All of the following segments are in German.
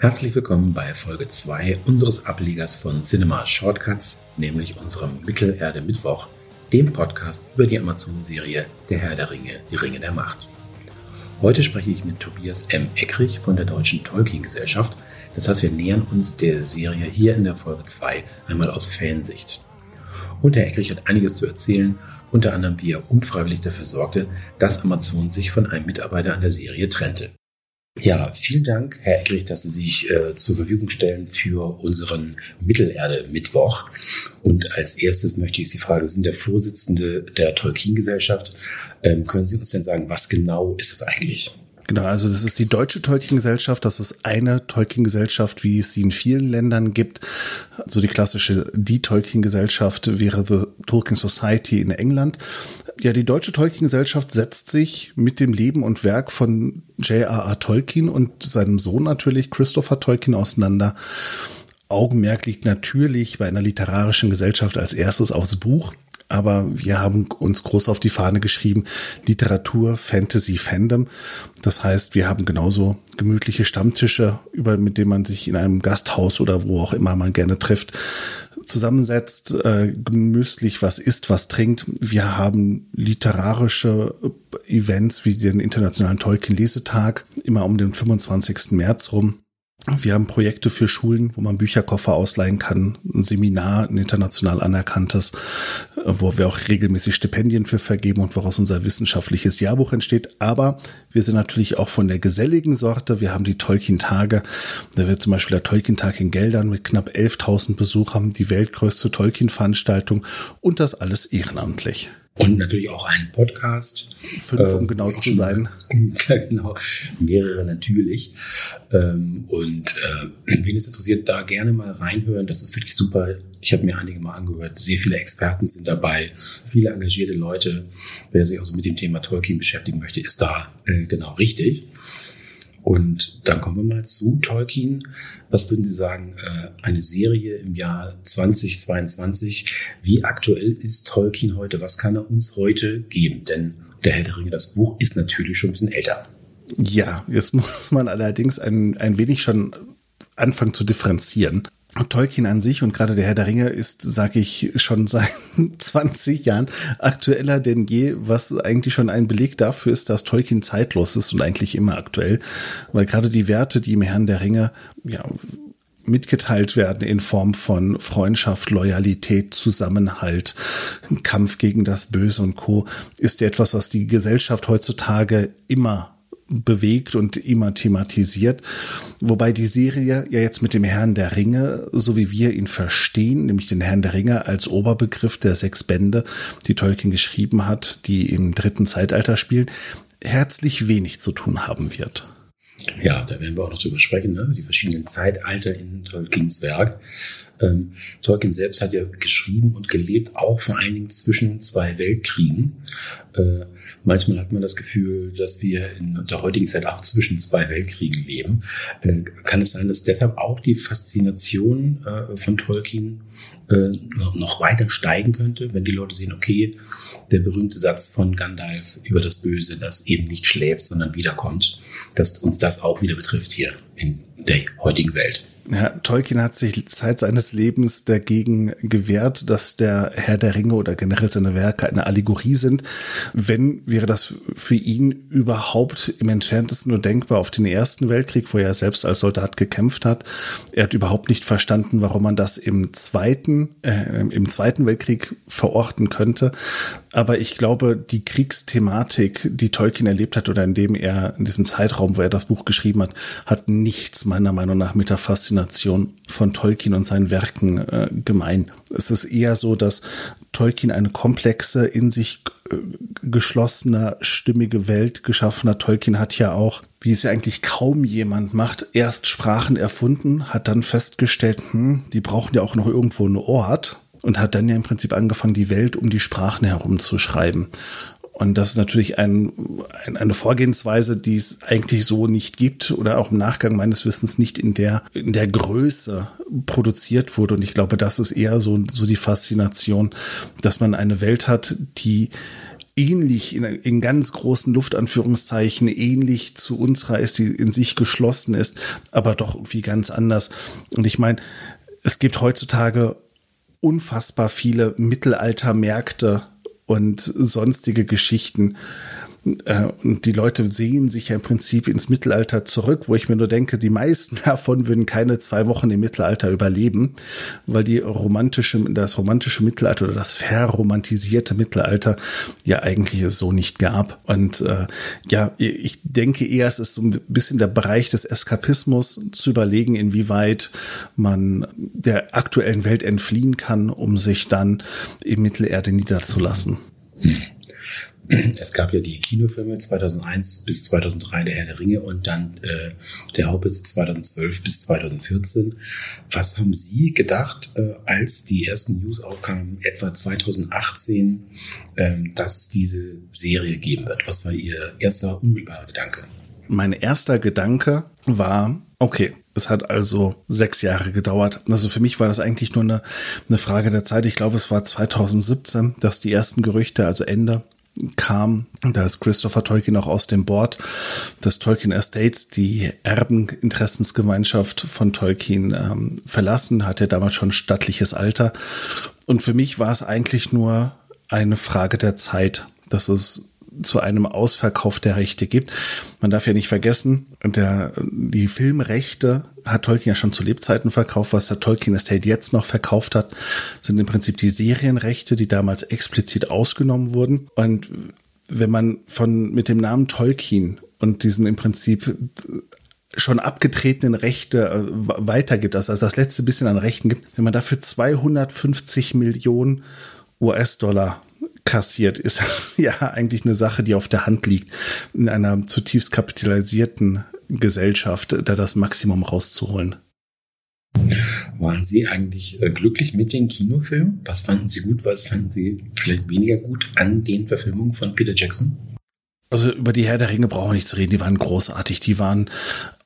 Herzlich willkommen bei Folge 2 unseres Ablegers von Cinema Shortcuts, nämlich unserem Mittelerde Mittwoch, dem Podcast über die Amazon-Serie Der Herr der Ringe, die Ringe der Macht. Heute spreche ich mit Tobias M. Eckrich von der Deutschen Tolkien-Gesellschaft. Das heißt, wir nähern uns der Serie hier in der Folge 2 einmal aus Fansicht. Und Herr Eckrich hat einiges zu erzählen, unter anderem wie er unfreiwillig dafür sorgte, dass Amazon sich von einem Mitarbeiter an der Serie trennte. Ja, vielen Dank, Herr Eckrich, dass Sie sich äh, zur Verfügung stellen für unseren Mittelerde-Mittwoch. Und als erstes möchte ich Sie fragen, Sie sind der Vorsitzende der Tolkien-Gesellschaft. Ähm, können Sie uns denn sagen, was genau ist es eigentlich? Genau, also das ist die Deutsche Tolkien-Gesellschaft. Das ist eine Tolkien-Gesellschaft, wie es sie in vielen Ländern gibt. So also die klassische, die Tolkien-Gesellschaft wäre The Tolkien Society in England. Ja, die Deutsche Tolkien-Gesellschaft setzt sich mit dem Leben und Werk von J.R.R. Tolkien und seinem Sohn natürlich Christopher Tolkien auseinander. Augenmerk liegt natürlich bei einer literarischen Gesellschaft als erstes aufs Buch aber wir haben uns groß auf die Fahne geschrieben, Literatur, Fantasy, Fandom. Das heißt, wir haben genauso gemütliche Stammtische, über, mit denen man sich in einem Gasthaus oder wo auch immer man gerne trifft, zusammensetzt, äh, gemütlich was isst, was trinkt. Wir haben literarische Events wie den Internationalen Tolkien-Lesetag, immer um den 25. März rum. Wir haben Projekte für Schulen, wo man Bücherkoffer ausleihen kann, ein Seminar, ein international anerkanntes, wo wir auch regelmäßig Stipendien für vergeben und woraus unser wissenschaftliches Jahrbuch entsteht. Aber wir sind natürlich auch von der geselligen Sorte. Wir haben die Tolkien-Tage. Da wird zum Beispiel der Tolkien-Tag in Geldern mit knapp 11.000 Besuchern, die weltgrößte Tolkien-Veranstaltung und das alles ehrenamtlich. Und natürlich auch einen Podcast. Fünf, um ähm, genau zu sein. genau, mehrere natürlich. Ähm, und äh, wen es interessiert, da gerne mal reinhören. Das ist wirklich super. Ich habe mir einige mal angehört. Sehr viele Experten sind dabei, viele engagierte Leute. Wer sich also mit dem Thema Tolkien beschäftigen möchte, ist da äh, genau richtig. Und dann kommen wir mal zu Tolkien. Was würden Sie sagen, äh, eine Serie im Jahr 2022? Wie aktuell ist Tolkien heute? Was kann er uns heute geben? Denn der Herr der Ringe, das Buch, ist natürlich schon ein bisschen älter. Ja, jetzt muss man allerdings ein, ein wenig schon anfangen zu differenzieren. Tolkien an sich und gerade der Herr der Ringe ist, sage ich, schon seit 20 Jahren aktueller denn je, was eigentlich schon ein Beleg dafür ist, dass Tolkien zeitlos ist und eigentlich immer aktuell, weil gerade die Werte, die im Herrn der Ringe ja, mitgeteilt werden in Form von Freundschaft, Loyalität, Zusammenhalt, Kampf gegen das Böse und Co. ist etwas, was die Gesellschaft heutzutage immer bewegt und immer thematisiert. Wobei die Serie ja jetzt mit dem Herrn der Ringe, so wie wir ihn verstehen, nämlich den Herrn der Ringe als Oberbegriff der sechs Bände, die Tolkien geschrieben hat, die im dritten Zeitalter spielen, herzlich wenig zu tun haben wird. Ja, da werden wir auch noch drüber sprechen, ne? die verschiedenen Zeitalter in Tolkiens Werk. Ähm, Tolkien selbst hat ja geschrieben und gelebt, auch vor allen Dingen zwischen zwei Weltkriegen. Äh, manchmal hat man das Gefühl, dass wir in der heutigen Zeit auch zwischen zwei Weltkriegen leben. Äh, kann es sein, dass deshalb auch die Faszination äh, von Tolkien äh, noch weiter steigen könnte, wenn die Leute sehen, okay, der berühmte Satz von Gandalf über das Böse, das eben nicht schläft, sondern wiederkommt, dass uns das auch wieder betrifft hier in der heutigen Welt. Ja, Tolkien hat sich Zeit seines Lebens dagegen gewehrt, dass der Herr der Ringe oder generell seine Werke eine Allegorie sind. Wenn, wäre das für ihn überhaupt im entferntesten nur denkbar auf den Ersten Weltkrieg, wo er selbst als Soldat gekämpft hat. Er hat überhaupt nicht verstanden, warum man das im Zweiten, äh, im Zweiten Weltkrieg verorten könnte. Aber ich glaube, die Kriegsthematik, die Tolkien erlebt hat oder in dem er, in diesem Zeitraum, wo er das Buch geschrieben hat, hat nichts meiner Meinung nach mit der Faszination von Tolkien und seinen Werken äh, gemein. Es ist eher so, dass Tolkien eine komplexe, in sich äh, geschlossene, stimmige Welt geschaffen hat. Tolkien hat ja auch, wie es ja eigentlich kaum jemand macht, erst Sprachen erfunden, hat dann festgestellt, hm, die brauchen ja auch noch irgendwo einen Ort und hat dann ja im Prinzip angefangen, die Welt um die Sprachen herum zu schreiben. Und das ist natürlich ein, ein, eine Vorgehensweise, die es eigentlich so nicht gibt oder auch im Nachgang meines Wissens nicht in der, in der Größe produziert wurde. Und ich glaube, das ist eher so, so die Faszination, dass man eine Welt hat, die ähnlich, in, in ganz großen Luftanführungszeichen, ähnlich zu unserer ist, die in sich geschlossen ist, aber doch irgendwie ganz anders. Und ich meine, es gibt heutzutage unfassbar viele Mittelaltermärkte und sonstige Geschichten. Äh, und die Leute sehen sich ja im Prinzip ins Mittelalter zurück, wo ich mir nur denke, die meisten davon würden keine zwei Wochen im Mittelalter überleben, weil die romantische, das romantische Mittelalter oder das verromantisierte Mittelalter ja eigentlich so nicht gab. Und äh, ja, ich denke eher, es ist so ein bisschen der Bereich des Eskapismus zu überlegen, inwieweit man der aktuellen Welt entfliehen kann, um sich dann im Mittelerde niederzulassen. Hm. Es gab ja die Kinofilme 2001 bis 2003 der Herr der Ringe und dann äh, der Hobbit 2012 bis 2014. Was haben Sie gedacht, äh, als die ersten News aufkamen, etwa 2018, äh, dass diese Serie geben wird? Was war Ihr erster unmittelbarer Gedanke? Mein erster Gedanke war, okay, es hat also sechs Jahre gedauert. Also für mich war das eigentlich nur eine, eine Frage der Zeit. Ich glaube, es war 2017, dass die ersten Gerüchte, also Ende kam, da ist Christopher Tolkien auch aus dem Board des Tolkien Estates, die Erbeninteressensgemeinschaft von Tolkien ähm, verlassen, hatte damals schon stattliches Alter. Und für mich war es eigentlich nur eine Frage der Zeit, dass es zu einem Ausverkauf der Rechte gibt. Man darf ja nicht vergessen, der, die Filmrechte hat Tolkien ja schon zu Lebzeiten verkauft. Was der Tolkien Estate jetzt noch verkauft hat, sind im Prinzip die Serienrechte, die damals explizit ausgenommen wurden. Und wenn man von, mit dem Namen Tolkien und diesen im Prinzip schon abgetretenen Rechte äh, weitergibt, also das letzte bisschen an Rechten gibt, wenn man dafür 250 Millionen US-Dollar kassiert, ist das ja eigentlich eine Sache, die auf der Hand liegt, in einer zutiefst kapitalisierten Gesellschaft da das Maximum rauszuholen. Waren Sie eigentlich äh, glücklich mit den Kinofilmen? Was fanden Sie gut, was fanden Sie vielleicht weniger gut an den Verfilmungen von Peter Jackson? Also über die Herr der Ringe brauchen wir nicht zu reden, die waren großartig. Die waren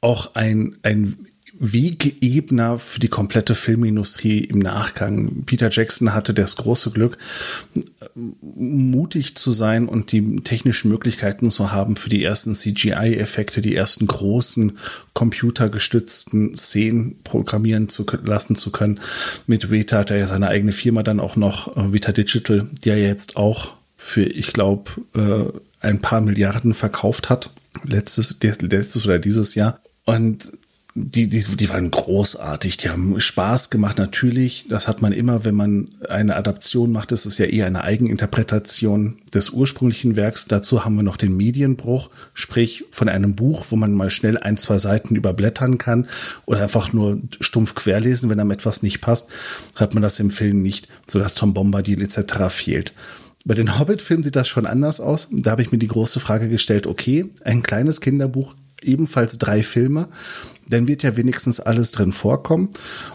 auch ein, ein Wegebner für die komplette Filmindustrie im Nachgang. Peter Jackson hatte das große Glück, mutig zu sein und die technischen Möglichkeiten zu haben, für die ersten CGI-Effekte, die ersten großen computergestützten Szenen programmieren zu lassen zu können. Mit Vita hat er ja seine eigene Firma dann auch noch, äh, Vita Digital, die er jetzt auch für, ich glaube, äh, ein paar Milliarden verkauft hat. Letztes, letztes oder dieses Jahr. Und die, die, die waren großartig, die haben Spaß gemacht, natürlich. Das hat man immer, wenn man eine Adaption macht, ist es ja eher eine Eigeninterpretation des ursprünglichen Werks. Dazu haben wir noch den Medienbruch, sprich von einem Buch, wo man mal schnell ein, zwei Seiten überblättern kann oder einfach nur stumpf querlesen, wenn einem etwas nicht passt, hat man das im Film nicht, so dass Tom Bombadil etc. fehlt. Bei den Hobbit-Filmen sieht das schon anders aus. Da habe ich mir die große Frage gestellt, okay, ein kleines Kinderbuch, ebenfalls drei Filme dann wird ja wenigstens alles drin vorkommen.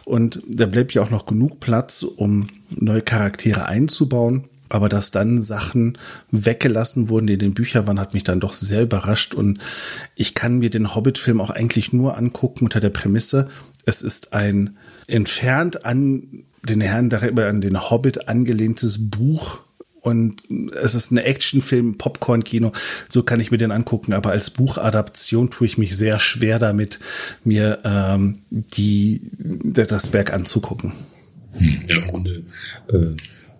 Und da bleibt ja auch noch genug Platz, um neue Charaktere einzubauen. Aber dass dann Sachen weggelassen wurden, die in den Büchern waren, hat mich dann doch sehr überrascht. Und ich kann mir den Hobbit-Film auch eigentlich nur angucken unter der Prämisse, es ist ein entfernt an den Herrn an den Hobbit angelehntes Buch und es ist ein Actionfilm, Popcorn-Kino, so kann ich mir den angucken. Aber als Buchadaption tue ich mich sehr schwer damit, mir ähm, die, das Werk anzugucken. Hm, ja, im Grunde äh,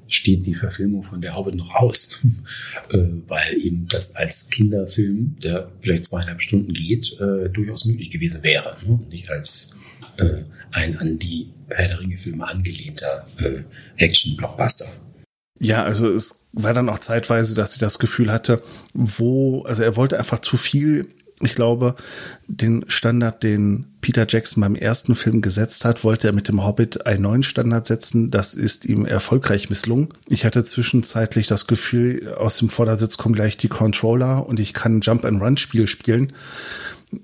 steht die Verfilmung von der Hobbit noch aus, äh, weil eben das als Kinderfilm, der vielleicht zweieinhalb Stunden geht, äh, durchaus möglich gewesen wäre. Ne? Nicht als äh, ein an die Herr der Ringe-Filme angelehnter äh, Action-Blockbuster. Ja, also es war dann auch zeitweise, dass sie das Gefühl hatte, wo, also er wollte einfach zu viel. Ich glaube, den Standard, den Peter Jackson beim ersten Film gesetzt hat, wollte er mit dem Hobbit einen neuen Standard setzen. Das ist ihm erfolgreich misslungen. Ich hatte zwischenzeitlich das Gefühl, aus dem Vordersitz kommen gleich die Controller und ich kann Jump-and-Run-Spiel spielen.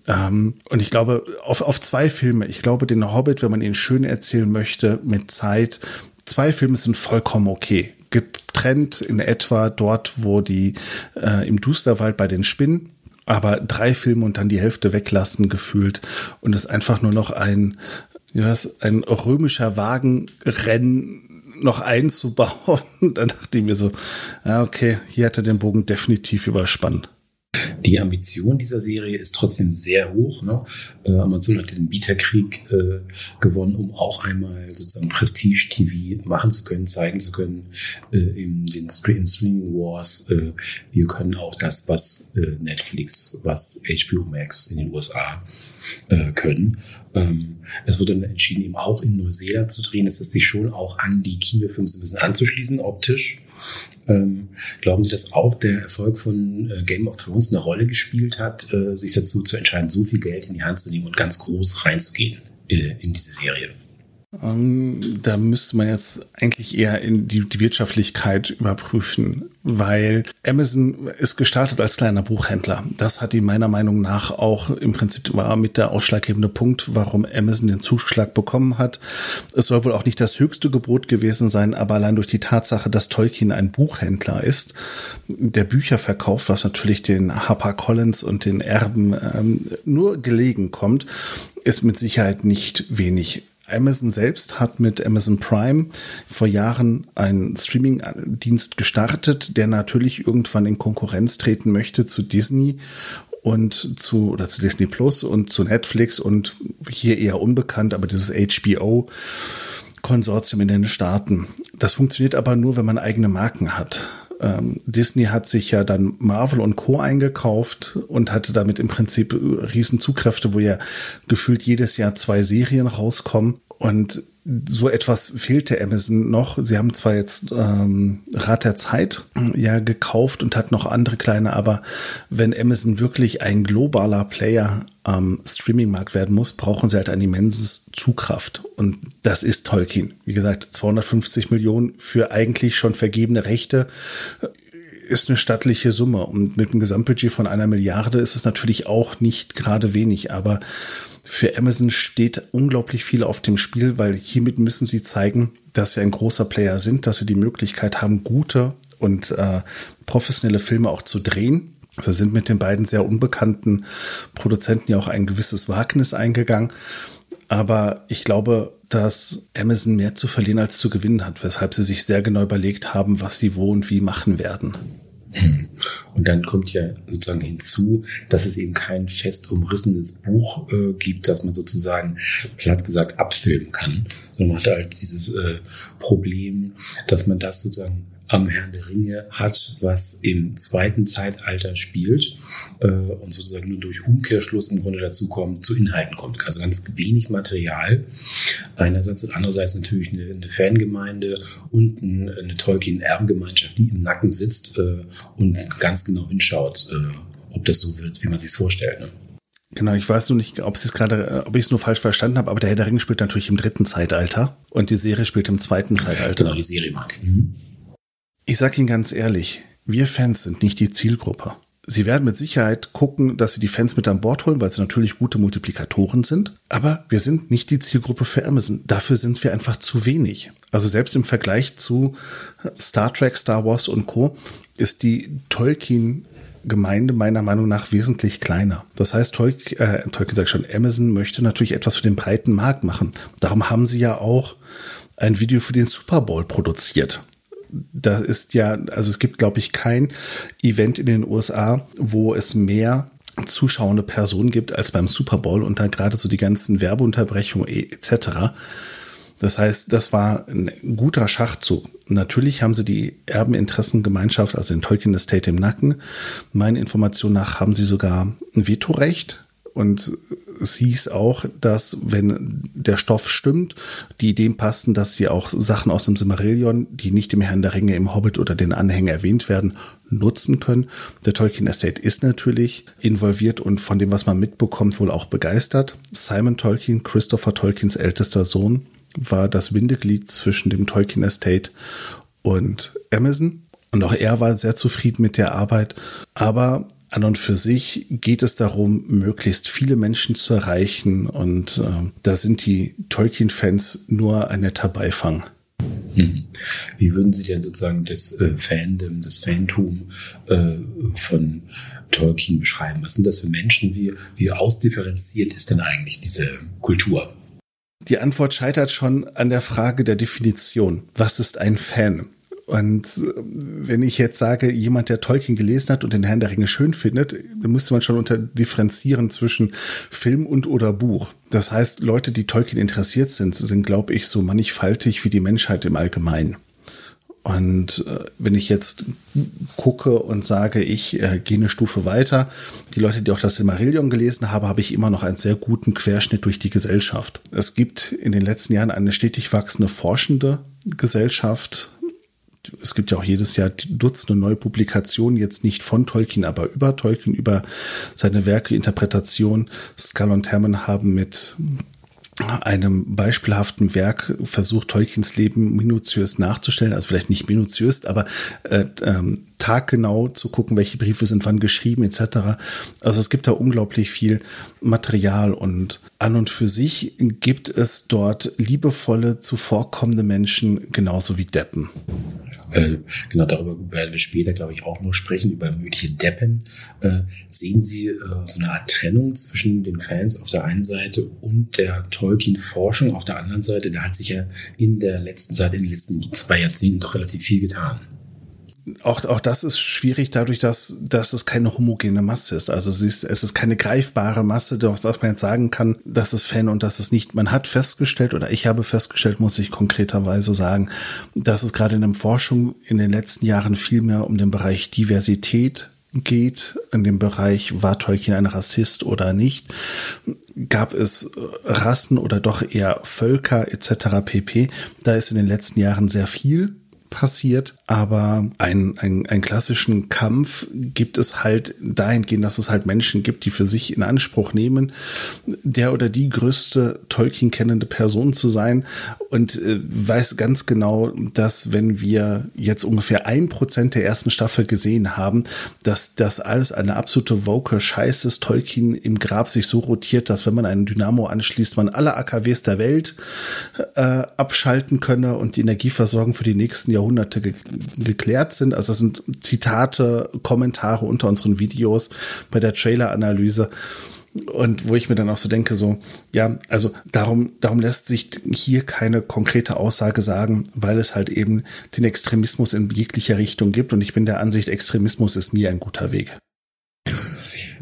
Ähm, und ich glaube, auf, auf zwei Filme. Ich glaube, den Hobbit, wenn man ihn schön erzählen möchte, mit Zeit, zwei Filme sind vollkommen okay getrennt in etwa dort, wo die äh, im Dusterwald bei den Spinnen, aber drei Filme und dann die Hälfte weglassen gefühlt und es einfach nur noch ein, was, ein römischer Wagenrennen noch einzubauen. Dann dachte ich mir so, ja, okay, hier hat er den Bogen definitiv überspannt. Die Ambition dieser Serie ist trotzdem sehr hoch. Ne? Äh, Amazon hat diesen Bieterkrieg äh, gewonnen, um auch einmal sozusagen Prestige-TV machen zu können, zeigen zu können äh, in den Stream Streaming Wars. Äh, wir können auch das, was äh, Netflix, was HBO Max in den USA können. Ähm, es wurde dann entschieden, eben auch in Neuseeland zu drehen. Es ist sich schon auch an die Kinofilme ein bisschen anzuschließen, optisch. Ähm, glauben Sie, dass auch der Erfolg von äh, Game of Thrones eine Rolle gespielt hat, äh, sich dazu zu entscheiden, so viel Geld in die Hand zu nehmen und ganz groß reinzugehen äh, in diese Serie? Ähm, da müsste man jetzt eigentlich eher in die, die, Wirtschaftlichkeit überprüfen, weil Amazon ist gestartet als kleiner Buchhändler. Das hat ihn meiner Meinung nach auch im Prinzip war mit der ausschlaggebende Punkt, warum Amazon den Zuschlag bekommen hat. Es soll wohl auch nicht das höchste Gebot gewesen sein, aber allein durch die Tatsache, dass Tolkien ein Buchhändler ist, der Bücher verkauft, was natürlich den Harper Collins und den Erben ähm, nur gelegen kommt, ist mit Sicherheit nicht wenig Amazon selbst hat mit Amazon Prime vor Jahren einen Streaming-Dienst gestartet, der natürlich irgendwann in Konkurrenz treten möchte zu Disney und zu oder zu Disney Plus und zu Netflix und hier eher unbekannt, aber dieses HBO Konsortium in den Staaten. Das funktioniert aber nur, wenn man eigene Marken hat. Ähm, Disney hat sich ja dann Marvel und Co. eingekauft und hatte damit im Prinzip riesen Zugkräfte, wo ja gefühlt jedes Jahr zwei Serien rauskommen. Und so etwas fehlte Amazon noch. Sie haben zwar jetzt ähm, Rat der Zeit ja gekauft und hat noch andere kleine, aber wenn Amazon wirklich ein globaler Player am Streaming-Markt werden muss, brauchen sie halt ein immenses Zugkraft. Und das ist Tolkien. Wie gesagt, 250 Millionen für eigentlich schon vergebene Rechte ist eine stattliche Summe. Und mit einem Gesamtbudget von einer Milliarde ist es natürlich auch nicht gerade wenig, aber für Amazon steht unglaublich viel auf dem Spiel, weil hiermit müssen sie zeigen, dass sie ein großer Player sind, dass sie die Möglichkeit haben, gute und äh, professionelle Filme auch zu drehen. Sie sind mit den beiden sehr unbekannten Produzenten ja auch ein gewisses Wagnis eingegangen. Aber ich glaube, dass Amazon mehr zu verlieren als zu gewinnen hat, weshalb sie sich sehr genau überlegt haben, was sie wo und wie machen werden. Und dann kommt ja sozusagen hinzu, dass es eben kein fest umrissenes Buch äh, gibt, das man sozusagen platt gesagt abfilmen kann, sondern man hat halt dieses äh, Problem, dass man das sozusagen am Herrn der Ringe hat, was im zweiten Zeitalter spielt äh, und sozusagen nur durch Umkehrschluss im Grunde dazu kommt, zu Inhalten kommt. Also ganz wenig Material einerseits und andererseits natürlich eine, eine Fangemeinde und ein, eine Tolkien-Erbgemeinschaft, die im Nacken sitzt äh, und ganz genau hinschaut, äh, ob das so wird, wie man sich vorstellt. Ne? Genau, ich weiß nur nicht, ob ich es gerade, ob ich es nur falsch verstanden habe, aber der Herr der Ringe spielt natürlich im dritten Zeitalter und die Serie spielt im zweiten Zeitalter. Genau, die Serie mag. Mhm. Ich sage Ihnen ganz ehrlich, wir Fans sind nicht die Zielgruppe. Sie werden mit Sicherheit gucken, dass sie die Fans mit an Bord holen, weil sie natürlich gute Multiplikatoren sind. Aber wir sind nicht die Zielgruppe für Amazon. Dafür sind wir einfach zu wenig. Also selbst im Vergleich zu Star Trek, Star Wars und Co. ist die Tolkien Gemeinde meiner Meinung nach wesentlich kleiner. Das heißt, Tolkien, äh, Tolkien sagt schon, Amazon möchte natürlich etwas für den breiten Markt machen. Darum haben sie ja auch ein Video für den Super Bowl produziert da ist ja, also es gibt, glaube ich, kein Event in den USA, wo es mehr zuschauende Personen gibt als beim Super Bowl und da gerade so die ganzen Werbeunterbrechungen etc. Das heißt, das war ein guter Schachzug. Natürlich haben sie die Erbeninteressengemeinschaft, also den Tolkien Estate im Nacken. Meinen Informationen nach haben sie sogar ein Vetorecht und es hieß auch, dass wenn der Stoff stimmt, die Ideen passten, dass sie auch Sachen aus dem Simmerillion, die nicht im Herrn der Ringe, im Hobbit oder den Anhängen erwähnt werden, nutzen können. Der Tolkien Estate ist natürlich involviert und von dem, was man mitbekommt, wohl auch begeistert. Simon Tolkien, Christopher Tolkiens ältester Sohn, war das Windeglied zwischen dem Tolkien Estate und Amazon. Und auch er war sehr zufrieden mit der Arbeit. Aber an und für sich geht es darum, möglichst viele Menschen zu erreichen und äh, da sind die Tolkien-Fans nur ein netter Beifang. Hm. Wie würden Sie denn sozusagen das äh, Fandom, das Fantum äh, von Tolkien beschreiben? Was sind das für Menschen? Wie, wie ausdifferenziert ist denn eigentlich diese Kultur? Die Antwort scheitert schon an der Frage der Definition. Was ist ein Fan? Und äh, wenn ich jetzt sage, jemand, der Tolkien gelesen hat und den Herrn der Ringe schön findet, dann müsste man schon unter differenzieren zwischen Film und oder Buch. Das heißt, Leute, die Tolkien interessiert sind, sind, glaube ich, so mannigfaltig wie die Menschheit im Allgemeinen. Und äh, wenn ich jetzt gucke und sage, ich äh, gehe eine Stufe weiter, die Leute, die auch das Silmarillion gelesen haben, habe ich immer noch einen sehr guten Querschnitt durch die Gesellschaft. Es gibt in den letzten Jahren eine stetig wachsende forschende Gesellschaft, es gibt ja auch jedes Jahr Dutzende neue Publikationen, jetzt nicht von Tolkien, aber über Tolkien, über seine Werke, Interpretation. Skull und Herman haben mit einem beispielhaften Werk versucht, Tolkiens Leben minutiös nachzustellen, also vielleicht nicht minutiös, aber äh, ähm, taggenau zu gucken, welche Briefe sind wann geschrieben etc. Also es gibt da unglaublich viel Material und an und für sich gibt es dort liebevolle, zuvorkommende Menschen genauso wie Deppen. Äh, genau darüber werden wir später, glaube ich, auch noch sprechen, über mögliche Deppen. Äh, sehen Sie äh, so eine Art Trennung zwischen den Fans auf der einen Seite und der Tolkien-Forschung auf der anderen Seite? Da hat sich ja in der letzten Zeit, in den letzten zwei Jahrzehnten doch relativ viel getan auch, auch das ist schwierig dadurch, dass, dass es keine homogene Masse ist. Also es ist, es ist keine greifbare Masse, dass man jetzt sagen kann, das ist Fan und das ist nicht. Man hat festgestellt oder ich habe festgestellt, muss ich konkreterweise sagen, dass es gerade in der Forschung in den letzten Jahren viel mehr um den Bereich Diversität geht, in dem Bereich, war Tolkien ein Rassist oder nicht, gab es Rassen oder doch eher Völker etc. pp. Da ist in den letzten Jahren sehr viel passiert, aber ein, ein, einen klassischen Kampf gibt es halt dahingehend, dass es halt Menschen gibt, die für sich in Anspruch nehmen, der oder die größte Tolkien kennende Person zu sein. Und äh, weiß ganz genau, dass wenn wir jetzt ungefähr ein Prozent der ersten Staffel gesehen haben, dass das alles eine absolute woke Scheiße ist, Tolkien im Grab sich so rotiert, dass wenn man einen Dynamo anschließt, man alle AKWs der Welt äh, abschalten könne und die Energieversorgung für die nächsten Jahrhunderte Jahrhunderte ge geklärt sind. Also das sind Zitate, Kommentare unter unseren Videos bei der Trailer-Analyse. Und wo ich mir dann auch so denke, so, ja, also darum, darum lässt sich hier keine konkrete Aussage sagen, weil es halt eben den Extremismus in jeglicher Richtung gibt. Und ich bin der Ansicht, Extremismus ist nie ein guter Weg.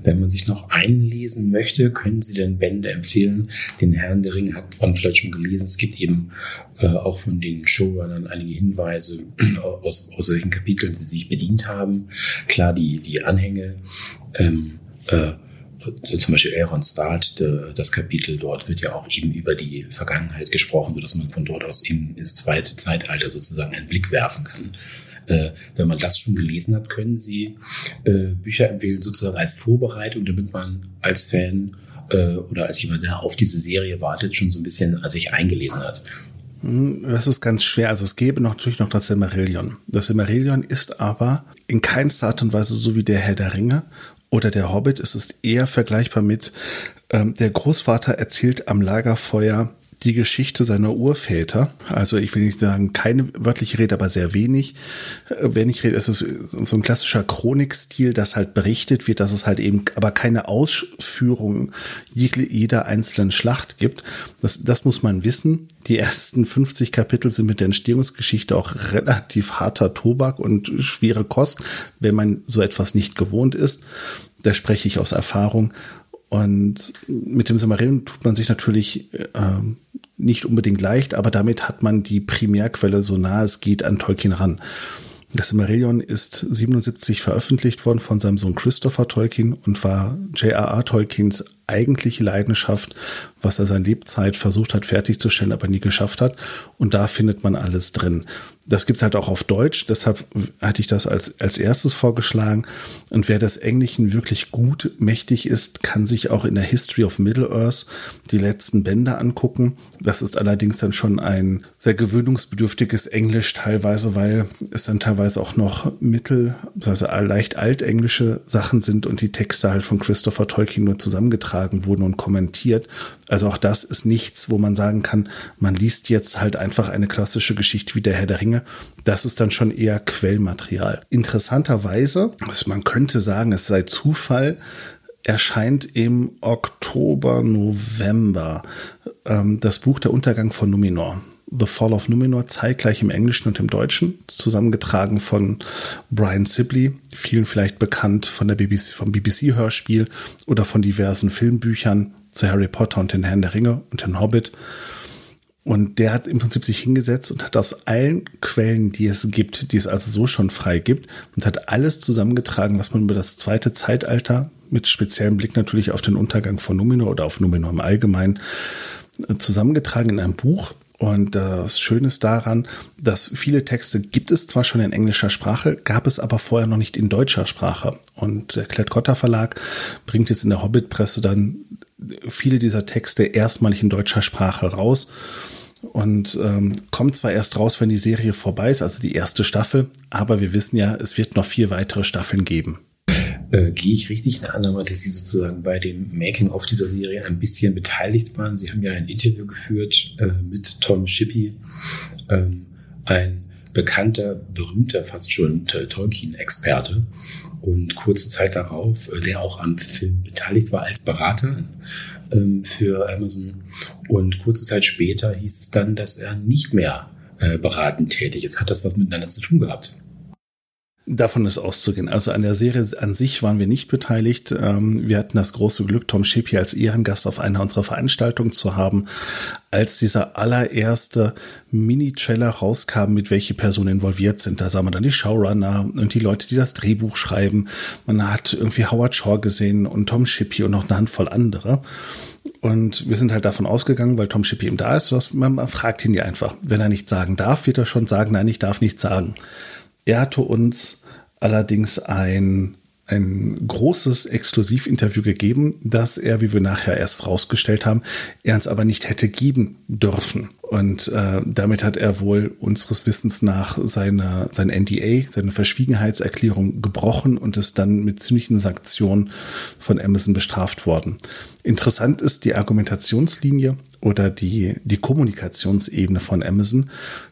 Wenn man sich noch einlesen möchte, können Sie denn Bände empfehlen? Den Herrn der Ringe hat man vielleicht schon gelesen. Es gibt eben äh, auch von den Showrunnern einige Hinweise aus, aus welchen Kapiteln sie sich bedient haben. Klar, die, die Anhänge, ähm, äh, zum Beispiel Aaron Start, das Kapitel dort wird ja auch eben über die Vergangenheit gesprochen, sodass man von dort aus in ins zweite Zeitalter sozusagen einen Blick werfen kann. Äh, wenn man das schon gelesen hat, können Sie äh, Bücher empfehlen, sozusagen als Vorbereitung, damit man als Fan äh, oder als jemand, der auf diese Serie wartet, schon so ein bisschen sich eingelesen hat. Hm, das ist ganz schwer. Also es gäbe noch, natürlich noch das Silmarillion. Das Silmarillion ist aber in keinster Art und Weise so wie der Herr der Ringe oder der Hobbit. Es ist eher vergleichbar mit ähm, der Großvater erzählt am Lagerfeuer die Geschichte seiner Urväter. Also ich will nicht sagen, keine wörtliche Rede, aber sehr wenig. Äh, wenn ich rede, ist es so ein klassischer Chronikstil, das halt berichtet wird, dass es halt eben aber keine Ausführung jeder einzelnen Schlacht gibt. Das, das muss man wissen. Die ersten 50 Kapitel sind mit der Entstehungsgeschichte auch relativ harter Tobak und schwere Kost, wenn man so etwas nicht gewohnt ist. Da spreche ich aus Erfahrung. Und mit dem Silmarillion tut man sich natürlich äh, nicht unbedingt leicht, aber damit hat man die Primärquelle so nah es geht an Tolkien ran. Das Silmarillion ist 77 veröffentlicht worden von seinem Sohn Christopher Tolkien und war J.R.R. Tolkiens eigentliche Leidenschaft, was er seine Lebzeit versucht hat fertigzustellen, aber nie geschafft hat. Und da findet man alles drin. Das gibt's halt auch auf Deutsch, deshalb hatte ich das als, als erstes vorgeschlagen. Und wer des Englischen wirklich gut mächtig ist, kann sich auch in der History of Middle-earth die letzten Bände angucken. Das ist allerdings dann schon ein sehr gewöhnungsbedürftiges Englisch teilweise, weil es dann teilweise auch noch mittel, also leicht altenglische Sachen sind und die Texte halt von Christopher Tolkien nur zusammengetragen wurden und kommentiert. Also auch das ist nichts, wo man sagen kann, man liest jetzt halt einfach eine klassische Geschichte wie der Herr der Ringe. Das ist dann schon eher Quellmaterial. Interessanterweise, also man könnte sagen, es sei Zufall, erscheint im Oktober, November ähm, das Buch Der Untergang von Numenor. The Fall of Numenor, zeitgleich im Englischen und im Deutschen, zusammengetragen von Brian Sibley, vielen vielleicht bekannt von der BBC, vom BBC-Hörspiel oder von diversen Filmbüchern zu Harry Potter und den Herrn der Ringe und den Hobbit. Und der hat im Prinzip sich hingesetzt und hat aus allen Quellen, die es gibt, die es also so schon frei gibt, und hat alles zusammengetragen, was man über das zweite Zeitalter mit speziellem Blick natürlich auf den Untergang von Numenor oder auf Numenor im Allgemeinen äh, zusammengetragen in einem Buch. Und das Schöne ist daran, dass viele Texte gibt es zwar schon in englischer Sprache, gab es aber vorher noch nicht in deutscher Sprache. Und der Klett-Cotta Verlag bringt jetzt in der Hobbit-Presse dann viele dieser Texte erstmalig in deutscher Sprache raus und ähm, kommt zwar erst raus, wenn die Serie vorbei ist, also die erste Staffel, aber wir wissen ja, es wird noch vier weitere Staffeln geben. Äh, gehe ich richtig in der Annahme, dass Sie sozusagen bei dem Making-of dieser Serie ein bisschen beteiligt waren? Sie haben ja ein Interview geführt äh, mit Tom Shippey, ähm, ein bekannter, berühmter, fast schon äh, Tolkien-Experte. Und kurze Zeit darauf, äh, der auch am Film beteiligt war als Berater ähm, für Amazon. Und kurze Zeit später hieß es dann, dass er nicht mehr äh, beratend tätig ist. Hat das was miteinander zu tun gehabt? Davon ist auszugehen. Also an der Serie an sich waren wir nicht beteiligt. Ähm, wir hatten das große Glück, Tom Shippey als Ehrengast auf einer unserer Veranstaltungen zu haben, als dieser allererste Mini-Trailer rauskam, mit welche Personen involviert sind. Da sah man dann die Showrunner und die Leute, die das Drehbuch schreiben. Man hat irgendwie Howard Shaw gesehen und Tom Shippey und noch eine Handvoll andere. Und wir sind halt davon ausgegangen, weil Tom Shippey eben da ist, dass man, man fragt ihn ja einfach. Wenn er nicht sagen darf, wird er schon sagen, nein, ich darf nicht sagen. Er hatte uns allerdings ein, ein großes Exklusivinterview gegeben, das er, wie wir nachher erst rausgestellt haben, er uns aber nicht hätte geben dürfen. Und äh, damit hat er wohl unseres Wissens nach seine, sein NDA, seine Verschwiegenheitserklärung gebrochen und ist dann mit ziemlichen Sanktionen von Amazon bestraft worden. Interessant ist die Argumentationslinie oder die, die Kommunikationsebene von Amazon.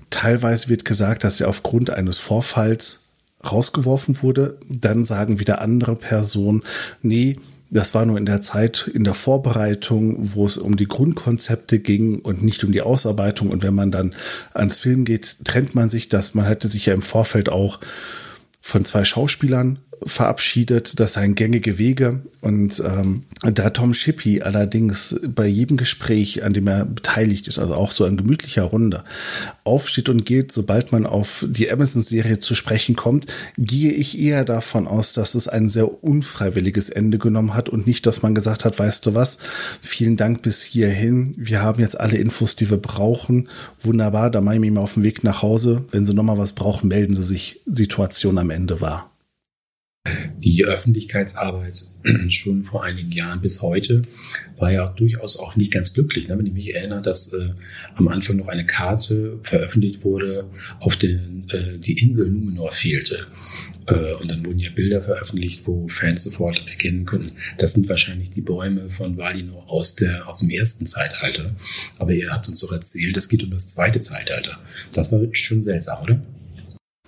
Teilweise wird gesagt, dass er aufgrund eines Vorfalls rausgeworfen wurde. Dann sagen wieder andere Personen, nee, das war nur in der Zeit, in der Vorbereitung, wo es um die Grundkonzepte ging und nicht um die Ausarbeitung. Und wenn man dann ans Film geht, trennt man sich das. Man hatte sich ja im Vorfeld auch von zwei Schauspielern verabschiedet. Das seien gängige Wege. Und ähm, da Tom Shippey allerdings bei jedem Gespräch, an dem er beteiligt ist, also auch so ein gemütlicher Runde, aufsteht und geht, sobald man auf die Amazon-Serie zu sprechen kommt, gehe ich eher davon aus, dass es ein sehr unfreiwilliges Ende genommen hat und nicht, dass man gesagt hat, weißt du was, vielen Dank bis hierhin. Wir haben jetzt alle Infos, die wir brauchen. Wunderbar, da mache ich mich mal auf den Weg nach Hause. Wenn Sie nochmal was brauchen, melden Sie sich. Situation am Ende war die Öffentlichkeitsarbeit schon vor einigen Jahren bis heute war ja durchaus auch nicht ganz glücklich. Ne? Wenn ich mich erinnere, dass äh, am Anfang noch eine Karte veröffentlicht wurde, auf den äh, die Insel Numenor fehlte. Äh, und dann wurden ja Bilder veröffentlicht, wo Fans sofort erkennen konnten, das sind wahrscheinlich die Bäume von Valinor aus, der, aus dem ersten Zeitalter. Aber ihr habt uns doch erzählt, es geht um das zweite Zeitalter. Das war schon seltsam, oder?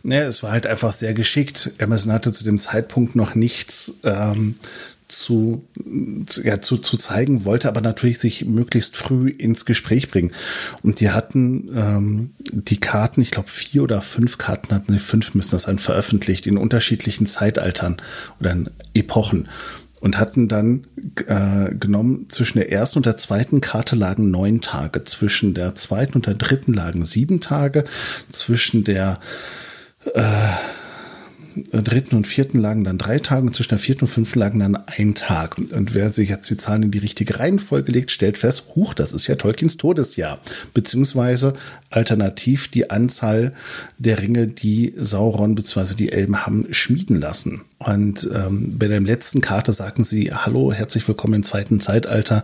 Ne, es war halt einfach sehr geschickt. Amazon hatte zu dem Zeitpunkt noch nichts ähm, zu, ja, zu, zu zeigen, wollte aber natürlich sich möglichst früh ins Gespräch bringen. Und die hatten ähm, die Karten, ich glaube vier oder fünf Karten hatten, fünf müssen das sein, veröffentlicht in unterschiedlichen Zeitaltern oder in Epochen und hatten dann äh, genommen, zwischen der ersten und der zweiten Karte lagen neun Tage, zwischen der zweiten und der dritten lagen sieben Tage, zwischen der äh, dritten und vierten lagen dann drei Tage und zwischen der vierten und fünften lagen dann ein Tag. Und wer sich jetzt die Zahlen in die richtige Reihenfolge legt, stellt fest, huch, das ist ja Tolkiens Todesjahr. Beziehungsweise alternativ die Anzahl der Ringe, die Sauron bzw. die Elben haben schmieden lassen. Und ähm, bei der letzten Karte sagten sie, hallo, herzlich willkommen im zweiten Zeitalter.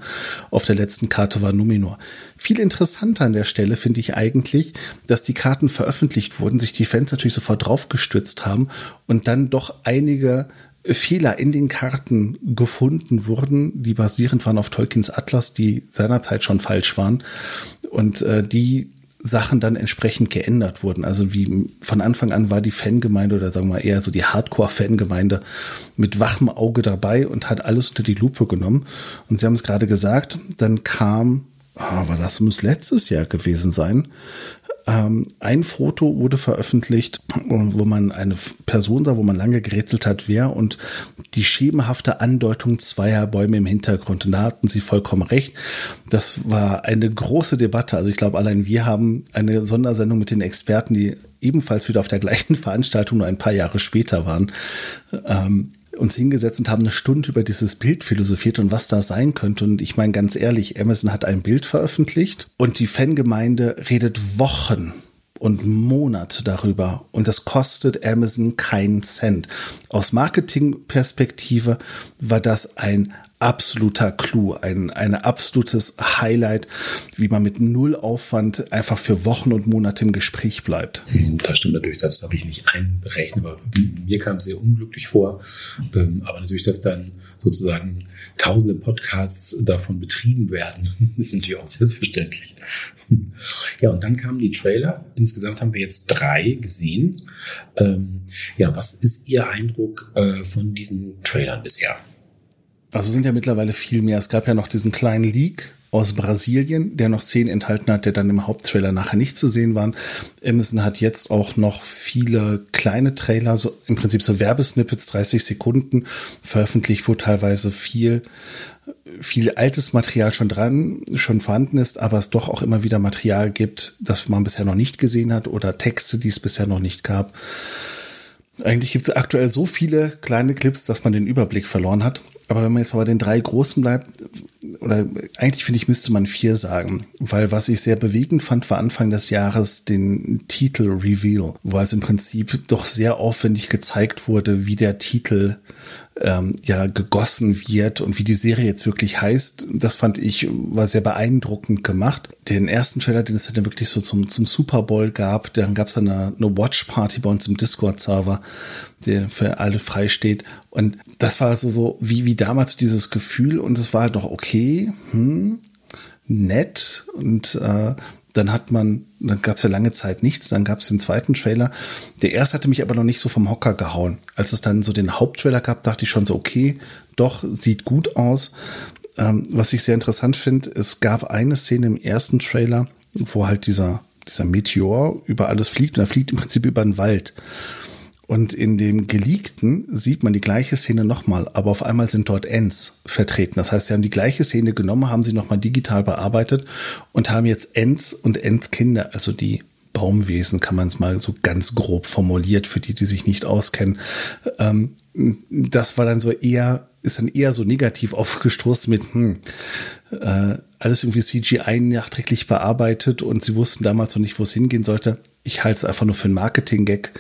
Auf der letzten Karte war Numenor. Viel interessanter an der Stelle finde ich eigentlich, dass die Karten veröffentlicht wurden, sich die Fans natürlich sofort draufgestützt haben und dann doch einige Fehler in den Karten gefunden wurden, die basierend waren auf Tolkiens Atlas, die seinerzeit schon falsch waren und äh, die Sachen dann entsprechend geändert wurden. Also wie von Anfang an war die Fangemeinde oder sagen wir eher so die Hardcore-Fangemeinde mit wachem Auge dabei und hat alles unter die Lupe genommen. Und Sie haben es gerade gesagt, dann kam, aber ah, das muss letztes Jahr gewesen sein, ähm, ein Foto wurde veröffentlicht, wo man eine Person sah, wo man lange gerätselt hat, wer und die schemenhafte Andeutung zweier Bäume im Hintergrund. Und da hatten sie vollkommen recht. Das war eine große Debatte. Also ich glaube, allein wir haben eine Sondersendung mit den Experten, die ebenfalls wieder auf der gleichen Veranstaltung nur ein paar Jahre später waren, ähm, uns hingesetzt und haben eine Stunde über dieses Bild philosophiert und was da sein könnte. Und ich meine ganz ehrlich, Amazon hat ein Bild veröffentlicht und die Fangemeinde redet Wochen und Monate darüber und das kostet Amazon keinen Cent. Aus Marketingperspektive war das ein absoluter Clou, ein, ein absolutes Highlight, wie man mit null Aufwand einfach für Wochen und Monate im Gespräch bleibt. Hm, das stimmt natürlich, das habe ich nicht einberechnet, aber mir kam es sehr unglücklich vor. Ähm, aber natürlich, dass dann sozusagen tausende Podcasts davon betrieben werden, ist natürlich auch selbstverständlich. Ja, und dann kamen die Trailer. Insgesamt haben wir jetzt drei gesehen. Ähm, ja, was ist Ihr Eindruck äh, von diesen Trailern bisher? Also sind ja mittlerweile viel mehr. Es gab ja noch diesen kleinen Leak aus Brasilien, der noch Szenen enthalten hat, der dann im Haupttrailer nachher nicht zu sehen waren. Amazon hat jetzt auch noch viele kleine Trailer, so im Prinzip so Werbesnippets, 30 Sekunden veröffentlicht, wo teilweise viel viel altes Material schon dran, schon vorhanden ist, aber es doch auch immer wieder Material gibt, das man bisher noch nicht gesehen hat oder Texte, die es bisher noch nicht gab. Eigentlich gibt es aktuell so viele kleine Clips, dass man den Überblick verloren hat. Aber wenn man jetzt mal bei den drei großen bleibt, oder eigentlich finde ich, müsste man vier sagen, weil was ich sehr bewegend fand, war Anfang des Jahres den Titel Reveal, wo es im Prinzip doch sehr aufwendig gezeigt wurde, wie der Titel ähm, ja gegossen wird und wie die Serie jetzt wirklich heißt. Das fand ich war sehr beeindruckend gemacht. Den ersten Trailer, den es dann wirklich so zum, zum Super Bowl gab, dann gab es eine, eine Watch Party bei uns im Discord-Server, der für alle frei steht. Und das war so, so wie, wie damals dieses Gefühl und es war halt noch okay, hm, nett und äh, dann hat man, dann gab es ja lange Zeit nichts, dann gab es den zweiten Trailer. Der erste hatte mich aber noch nicht so vom Hocker gehauen. Als es dann so den Haupttrailer gab, dachte ich schon so, okay, doch, sieht gut aus. Ähm, was ich sehr interessant finde, es gab eine Szene im ersten Trailer, wo halt dieser, dieser Meteor über alles fliegt und er fliegt im Prinzip über den Wald. Und in dem Geleakten sieht man die gleiche Szene nochmal, aber auf einmal sind dort Ends vertreten. Das heißt, sie haben die gleiche Szene genommen, haben sie nochmal digital bearbeitet und haben jetzt Ends und Endkinder, also die Baumwesen, kann man es mal so ganz grob formuliert, für die, die sich nicht auskennen. Ähm, das war dann so eher, ist dann eher so negativ aufgestoßen mit, hm, äh, alles irgendwie CGI nachträglich bearbeitet und sie wussten damals noch nicht, wo es hingehen sollte. Ich halte es einfach nur für einen Marketing-Gag.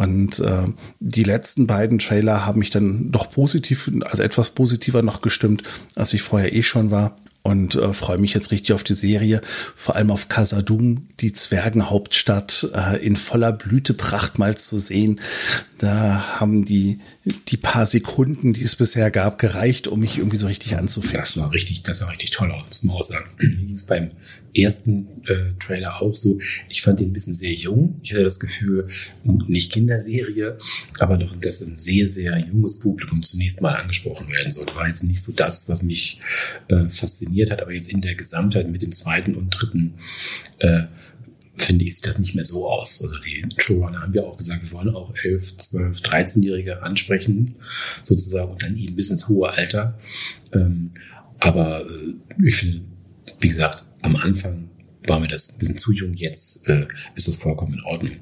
Und äh, die letzten beiden Trailer haben mich dann doch positiv, also etwas positiver noch gestimmt, als ich vorher eh schon war und äh, freue mich jetzt richtig auf die Serie, vor allem auf Casadum, die Zwergenhauptstadt äh, in voller Blütepracht mal zu sehen. Da haben die die paar Sekunden, die es bisher gab, gereicht, um mich irgendwie so richtig anzufangen. Das war richtig, das sah richtig toll aus, muss man auch sagen. Ging es beim ersten äh, Trailer auch so. Ich fand ihn ein bisschen sehr jung. Ich hatte das Gefühl, nicht Kinderserie, aber doch, dass ein sehr, sehr junges Publikum zunächst mal angesprochen werden soll. War jetzt nicht so das, was mich äh, fasziniert hat, aber jetzt in der Gesamtheit mit dem zweiten und dritten äh, finde ich, sieht das nicht mehr so aus. Also die Showrunner haben ja auch gesagt, wir wollen auch 11, 12, 13-Jährige ansprechen, sozusagen, und dann eben bis ins hohe Alter. Ähm, aber äh, ich finde, wie gesagt, am Anfang war mir das ein bisschen zu jung, jetzt äh, ist das vollkommen in Ordnung.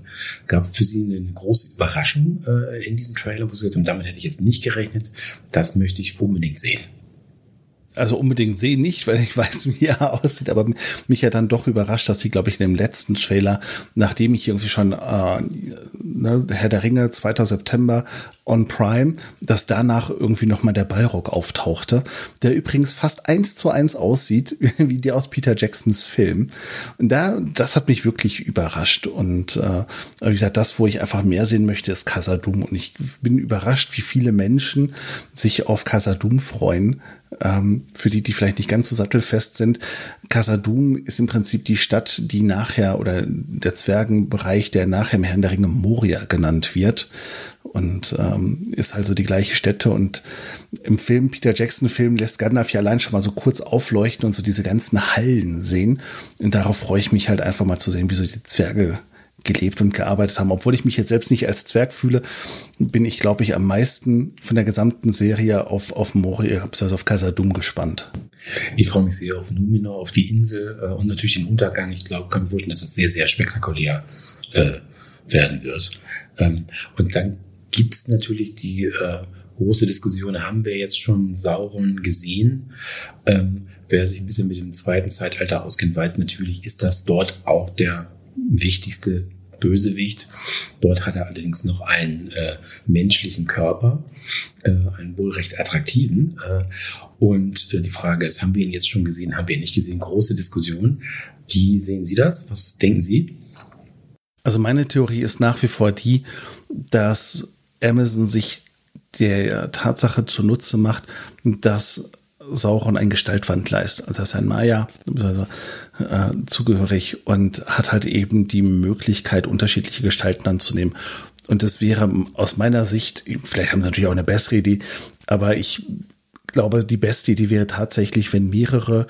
Gab es für Sie eine große Überraschung äh, in diesem Trailer, wo Sie gesagt haben, damit hätte ich jetzt nicht gerechnet, das möchte ich unbedingt sehen? Also unbedingt sehen nicht, weil ich weiß, wie er aussieht, aber mich hat dann doch überrascht, dass sie, glaube ich, in dem letzten Trailer, nachdem ich irgendwie schon äh, ne, Herr der Ringe, 2. September, on Prime, dass danach irgendwie nochmal der Ballrock auftauchte, der übrigens fast eins zu eins aussieht wie der aus Peter Jacksons Film. Und da, das hat mich wirklich überrascht. Und äh, wie gesagt, das, wo ich einfach mehr sehen möchte, ist Casadum. Und ich bin überrascht, wie viele Menschen sich auf Casadum freuen. Ähm, für die, die vielleicht nicht ganz so sattelfest sind. Casadum ist im Prinzip die Stadt, die nachher oder der Zwergenbereich, der nachher im Herrn der Ringe Moria genannt wird und ähm, ist also die gleiche Stätte. Und im Film, Peter Jackson-Film, lässt Gandalf ja allein schon mal so kurz aufleuchten und so diese ganzen Hallen sehen. Und darauf freue ich mich halt einfach mal zu sehen, wie so die Zwerge gelebt und gearbeitet haben. Obwohl ich mich jetzt selbst nicht als Zwerg fühle, bin ich, glaube ich, am meisten von der gesamten Serie auf, auf Moria, also auf Casadum gespannt. Ich freue mich sehr auf Numenor, auf die Insel äh, und natürlich den Untergang. Ich glaube, kann mir vorstellen, dass das sehr, sehr spektakulär äh, werden wird. Ähm, und dann gibt es natürlich die äh, große Diskussion, haben wir jetzt schon Sauron gesehen? Ähm, wer sich ein bisschen mit dem zweiten Zeitalter auskennt, weiß natürlich, ist das dort auch der wichtigste Bösewicht. Dort hat er allerdings noch einen äh, menschlichen Körper, äh, einen wohl recht attraktiven. Äh, und äh, die Frage ist, haben wir ihn jetzt schon gesehen, haben wir ihn nicht gesehen? Große Diskussion. Wie sehen Sie das? Was denken Sie? Also meine Theorie ist nach wie vor die, dass Amazon sich der Tatsache zunutze macht, dass Sauron ein Gestaltwandler ist. Also er ist ein Maya, also, äh, zugehörig und hat halt eben die Möglichkeit, unterschiedliche Gestalten anzunehmen. Und das wäre aus meiner Sicht, vielleicht haben sie natürlich auch eine bessere Idee, aber ich glaube, die beste Idee wäre tatsächlich, wenn mehrere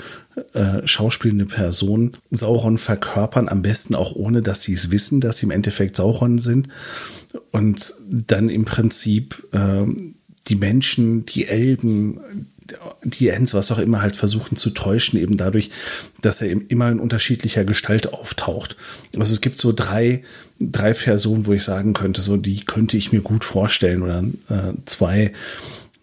äh, schauspielende Personen Sauron verkörpern, am besten auch ohne, dass sie es wissen, dass sie im Endeffekt Sauron sind. Und dann im Prinzip äh, die Menschen, die Elben, die Ents, was auch immer, halt versuchen zu täuschen, eben dadurch, dass er immer in unterschiedlicher Gestalt auftaucht. Also es gibt so drei, drei Personen, wo ich sagen könnte, so die könnte ich mir gut vorstellen oder äh, zwei,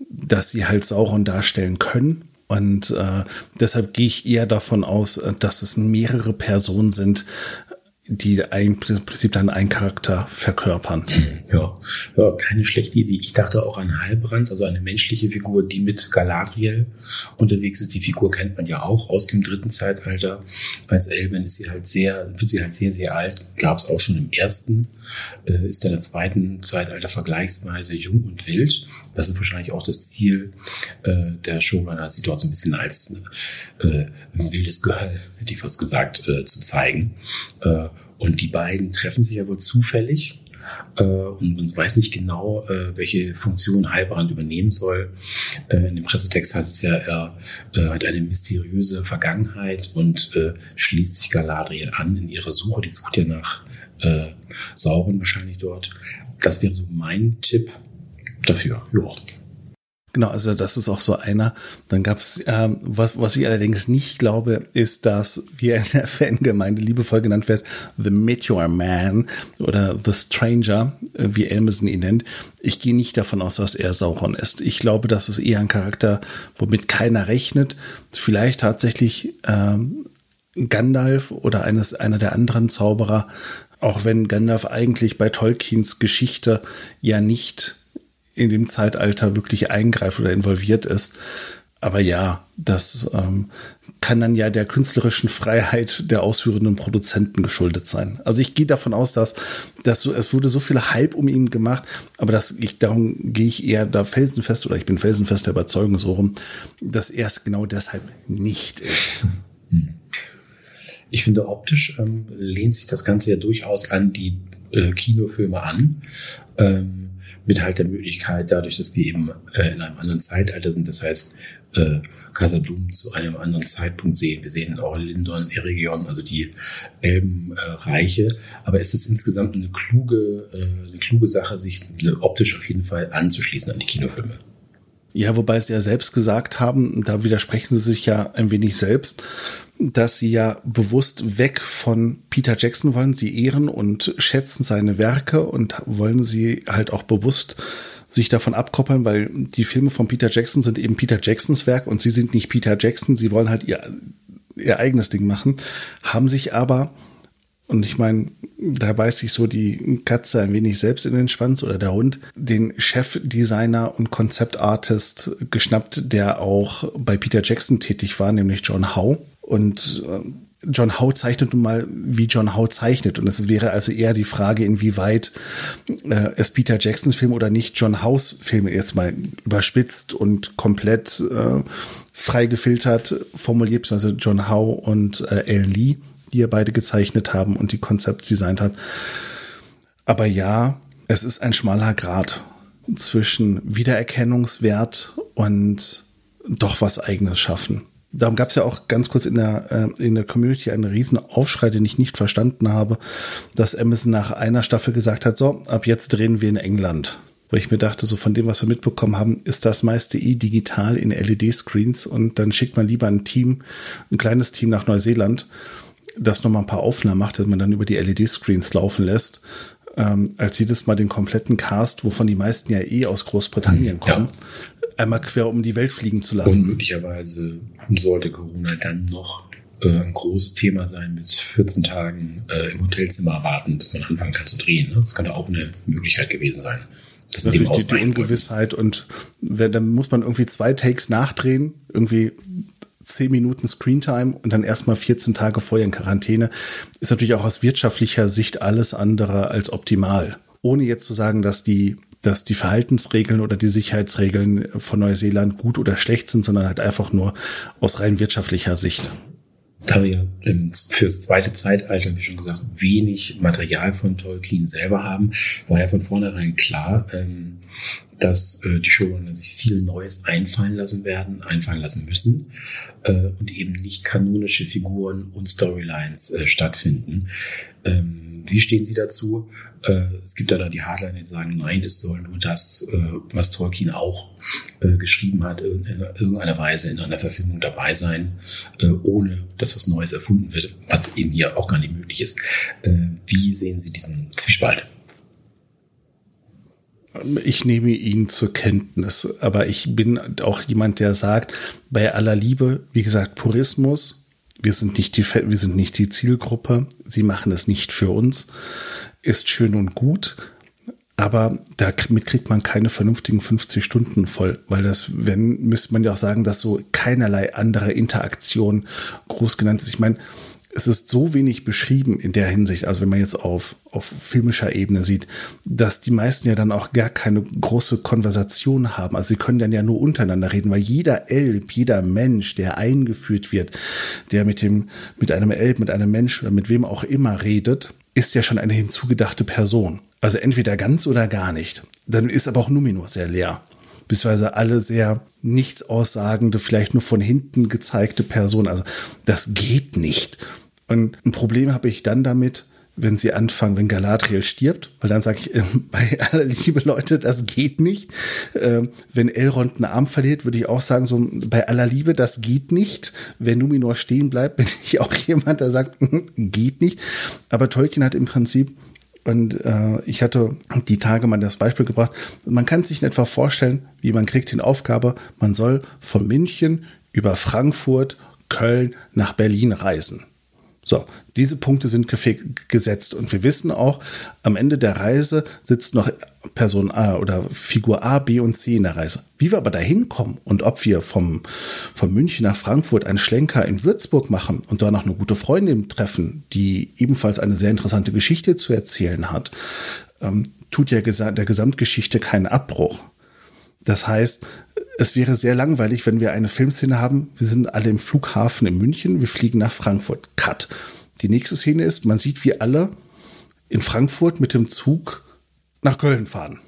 dass sie halt Sauron darstellen können. Und äh, deshalb gehe ich eher davon aus, äh, dass es mehrere Personen sind, die im Prinzip dann einen Charakter verkörpern. Ja, ja, keine schlechte Idee. Ich dachte auch an Halbrand, also eine menschliche Figur, die mit Galadriel unterwegs ist. Die Figur kennt man ja auch aus dem dritten Zeitalter. Als Elben ist sie halt sehr, wird sie halt sehr, sehr alt. Gab es auch schon im ersten, äh, ist dann im zweiten Zeitalter vergleichsweise jung und wild. Das ist wahrscheinlich auch das Ziel äh, der Showrunner, sie dort so ein bisschen als äh, wildes Girl, hätte ich fast gesagt, äh, zu zeigen. Äh, und die beiden treffen sich wohl zufällig. Äh, und man weiß nicht genau, äh, welche Funktion Heilbrand übernehmen soll. Äh, in dem Pressetext heißt es ja, er äh, hat eine mysteriöse Vergangenheit und äh, schließt sich Galadriel an in ihrer Suche. Die sucht ja nach äh, Sauron wahrscheinlich dort. Das wäre so mein Tipp dafür. Ja. Genau, also das ist auch so einer. Dann gab's ähm, was, was ich allerdings nicht glaube, ist, dass, wie er in der Fangemeinde liebevoll genannt wird, The Meteor Man oder The Stranger, äh, wie Elmison ihn nennt. Ich gehe nicht davon aus, dass er Sauron ist. Ich glaube, das ist eher ein Charakter, womit keiner rechnet. Vielleicht tatsächlich ähm, Gandalf oder eines einer der anderen Zauberer, auch wenn Gandalf eigentlich bei Tolkiens Geschichte ja nicht in dem Zeitalter wirklich eingreift oder involviert ist. Aber ja, das ähm, kann dann ja der künstlerischen Freiheit der ausführenden Produzenten geschuldet sein. Also ich gehe davon aus, dass, dass so, es wurde so viel Hype um ihn gemacht, aber das, ich, darum gehe ich eher da felsenfest oder ich bin felsenfest der Überzeugung so rum, dass er es genau deshalb nicht ist. Ich finde, optisch ähm, lehnt sich das Ganze ja durchaus an die äh, Kinofilme an. Ähm, mit halt der Möglichkeit, dadurch, dass wir eben äh, in einem anderen Zeitalter sind, das heißt, äh, Casadum zu einem anderen Zeitpunkt sehen. Wir sehen auch Lindon, Eregion, also die Elbenreiche. Äh, Aber es ist insgesamt eine kluge, äh, eine kluge Sache, sich optisch auf jeden Fall anzuschließen an die Kinofilme. Ja, wobei sie ja selbst gesagt haben, da widersprechen sie sich ja ein wenig selbst, dass sie ja bewusst weg von Peter Jackson wollen. Sie ehren und schätzen seine Werke und wollen sie halt auch bewusst sich davon abkoppeln, weil die Filme von Peter Jackson sind eben Peter Jacksons Werk und sie sind nicht Peter Jackson. Sie wollen halt ihr, ihr eigenes Ding machen, haben sich aber Und ich meine, da beißt sich so die Katze ein wenig selbst in den Schwanz oder der Hund, den Chefdesigner und Konzeptartist geschnappt, der auch bei Peter Jackson tätig war, nämlich John Howe. Und äh, John Howe zeichnet nun mal, wie John Howe zeichnet. Und es wäre also eher die Frage, inwieweit äh, es Peter Jacksons Film oder nicht John Howes Film jetzt mal überspitzt und komplett äh, frei gefiltert formuliert, also John Howe und äh, Alan Lee die er beide gezeichnet haben und die Konzepts designt hat. Aber ja, es ist ein schmaler Grad zwischen Wiedererkennungswert und doch was eigenes schaffen. Darum gab es ja auch ganz kurz in der, äh, in der Community einen riesen Aufschrei, den ich nicht verstanden habe, dass Amazon nach einer Staffel gesagt hat, so, ab jetzt drehen wir in England. Wo ich mir dachte, so von dem, was wir mitbekommen haben, ist das meiste eh digital in LED-Screens und dann schickt man lieber ein Team, ein kleines Team nach Neuseeland das nochmal ein paar Aufnahmen macht, dass man dann über die LED-Screens laufen lässt, ähm, als jedes Mal den kompletten Cast, wovon die meisten ja eh aus Großbritannien kommen, ja. Einmal quer um die Welt fliegen zu lassen. Und möglicherweise sollte Corona dann noch äh, ein großes Thema sein mit 14 Tagen äh, im Hotelzimmer warten, bis man anfangen kann zu drehen. Ne? Das könnte auch eine Möglichkeit gewesen sein. Das ist natürlich die, die Ungewissheit und wenn, dann muss man irgendwie zwei Takes nachdrehen, irgendwie 10 Minuten Screentime und dann erstmal 14 Tage vorher in Quarantäne, ist natürlich auch aus wirtschaftlicher Sicht alles andere als optimal. Ohne jetzt zu sagen, dass die dass die Verhaltensregeln oder die Sicherheitsregeln von Neuseeland gut oder schlecht sind, sondern halt einfach nur aus rein wirtschaftlicher Sicht. Da wir fürs zweite Zeitalter, wie schon gesagt, wenig Material von Tolkien selber haben, war ja von vornherein klar, ähm, dass äh, die Showrunner sich viel Neues einfallen lassen werden, einfallen lassen müssen äh, und eben nicht kanonische Figuren und Storylines äh, stattfinden. Ähm, wie stehen Sie dazu? Äh, es gibt ja da die Hardliner, die sagen, nein, es soll nur das, äh, was Tolkien auch äh, geschrieben hat, in, in irgendeiner Weise in einer Verfilmung dabei sein, ohne dass was Neues erfunden wird, was eben hier auch gar nicht möglich ist. Wie sehen Sie diesen Zwiespalt? ich nehme ihn zur Kenntnis, aber ich bin auch jemand, der sagt, bei aller Liebe, wie gesagt, Purismus, wir sind nicht die, wir sind nicht die Zielgruppe, sie machen es nicht für uns, ist schön und gut, aber damit kriegt man keine vernünftigen 50 Stunden voll, weil das, wenn, müsste man ja auch sagen, dass so keinerlei andere Interaktion groß genannt ist. Ich meine, es ist so wenig beschrieben in der Hinsicht, also wenn man jetzt auf, auf filmischer Ebene sieht, dass die meisten ja dann auch gar keine große Konversation haben. Also sie können dann ja nur untereinander reden, weil jeder Elb, jeder Mensch, der eingeführt wird, der mit dem, mit einem Elb, mit einem Mensch oder mit wem auch immer redet, ist ja schon eine hinzugedachte Person. Also entweder ganz oder gar nicht. Dann ist aber auch Numinor sehr leer. Beziehungsweise alle sehr nichts aussagende, vielleicht nur von hinten gezeigte Personen. Also das geht nicht. Und ein Problem habe ich dann damit, wenn sie anfangen, wenn Galadriel stirbt, weil dann sage ich, äh, bei aller Liebe Leute, das geht nicht. Äh, wenn Elrond einen Arm verliert, würde ich auch sagen, so bei aller Liebe, das geht nicht. Wenn Numenor stehen bleibt, bin ich auch jemand, der sagt, geht nicht. Aber Tolkien hat im Prinzip und äh, ich hatte die Tage mal das Beispiel gebracht. Man kann sich in etwa vorstellen, wie man kriegt die Aufgabe, man soll von München über Frankfurt, Köln nach Berlin reisen. So, diese Punkte sind gesetzt und wir wissen auch, am Ende der Reise sitzt noch Person A oder Figur A, B und C in der Reise. Wie wir aber da hinkommen und ob wir vom, von München nach Frankfurt einen Schlenker in Würzburg machen und da noch eine gute Freundin treffen, die ebenfalls eine sehr interessante Geschichte zu erzählen hat, ähm, tut ja der Gesamtgeschichte keinen Abbruch. Das heißt, es wäre sehr langweilig, wenn wir eine Filmszene haben. Wir sind alle im Flughafen in München, wir fliegen nach Frankfurt. Cut. Die nächste Szene ist, man sieht, wie alle in Frankfurt mit dem Zug nach Köln fahren.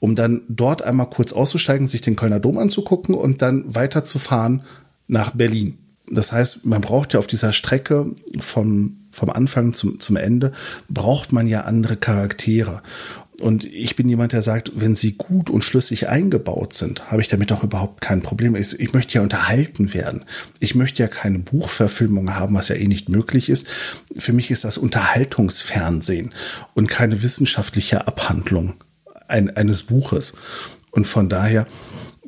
Um dann dort einmal kurz auszusteigen, sich den Kölner Dom anzugucken und dann weiterzufahren nach Berlin. Das heißt, man braucht ja auf dieser Strecke vom, vom Anfang zum, zum Ende, braucht man ja andere Charaktere. Und ich bin jemand, der sagt, wenn sie gut und schlüssig eingebaut sind, habe ich damit auch überhaupt kein Problem. Ich, ich, möchte ja unterhalten werden. Ich möchte ja keine Buchverfilmung haben, was ja eh nicht möglich ist. Für mich ist das Unterhaltungsfernsehen und keine wissenschaftliche Abhandlung ein, eines Buches. Und von daher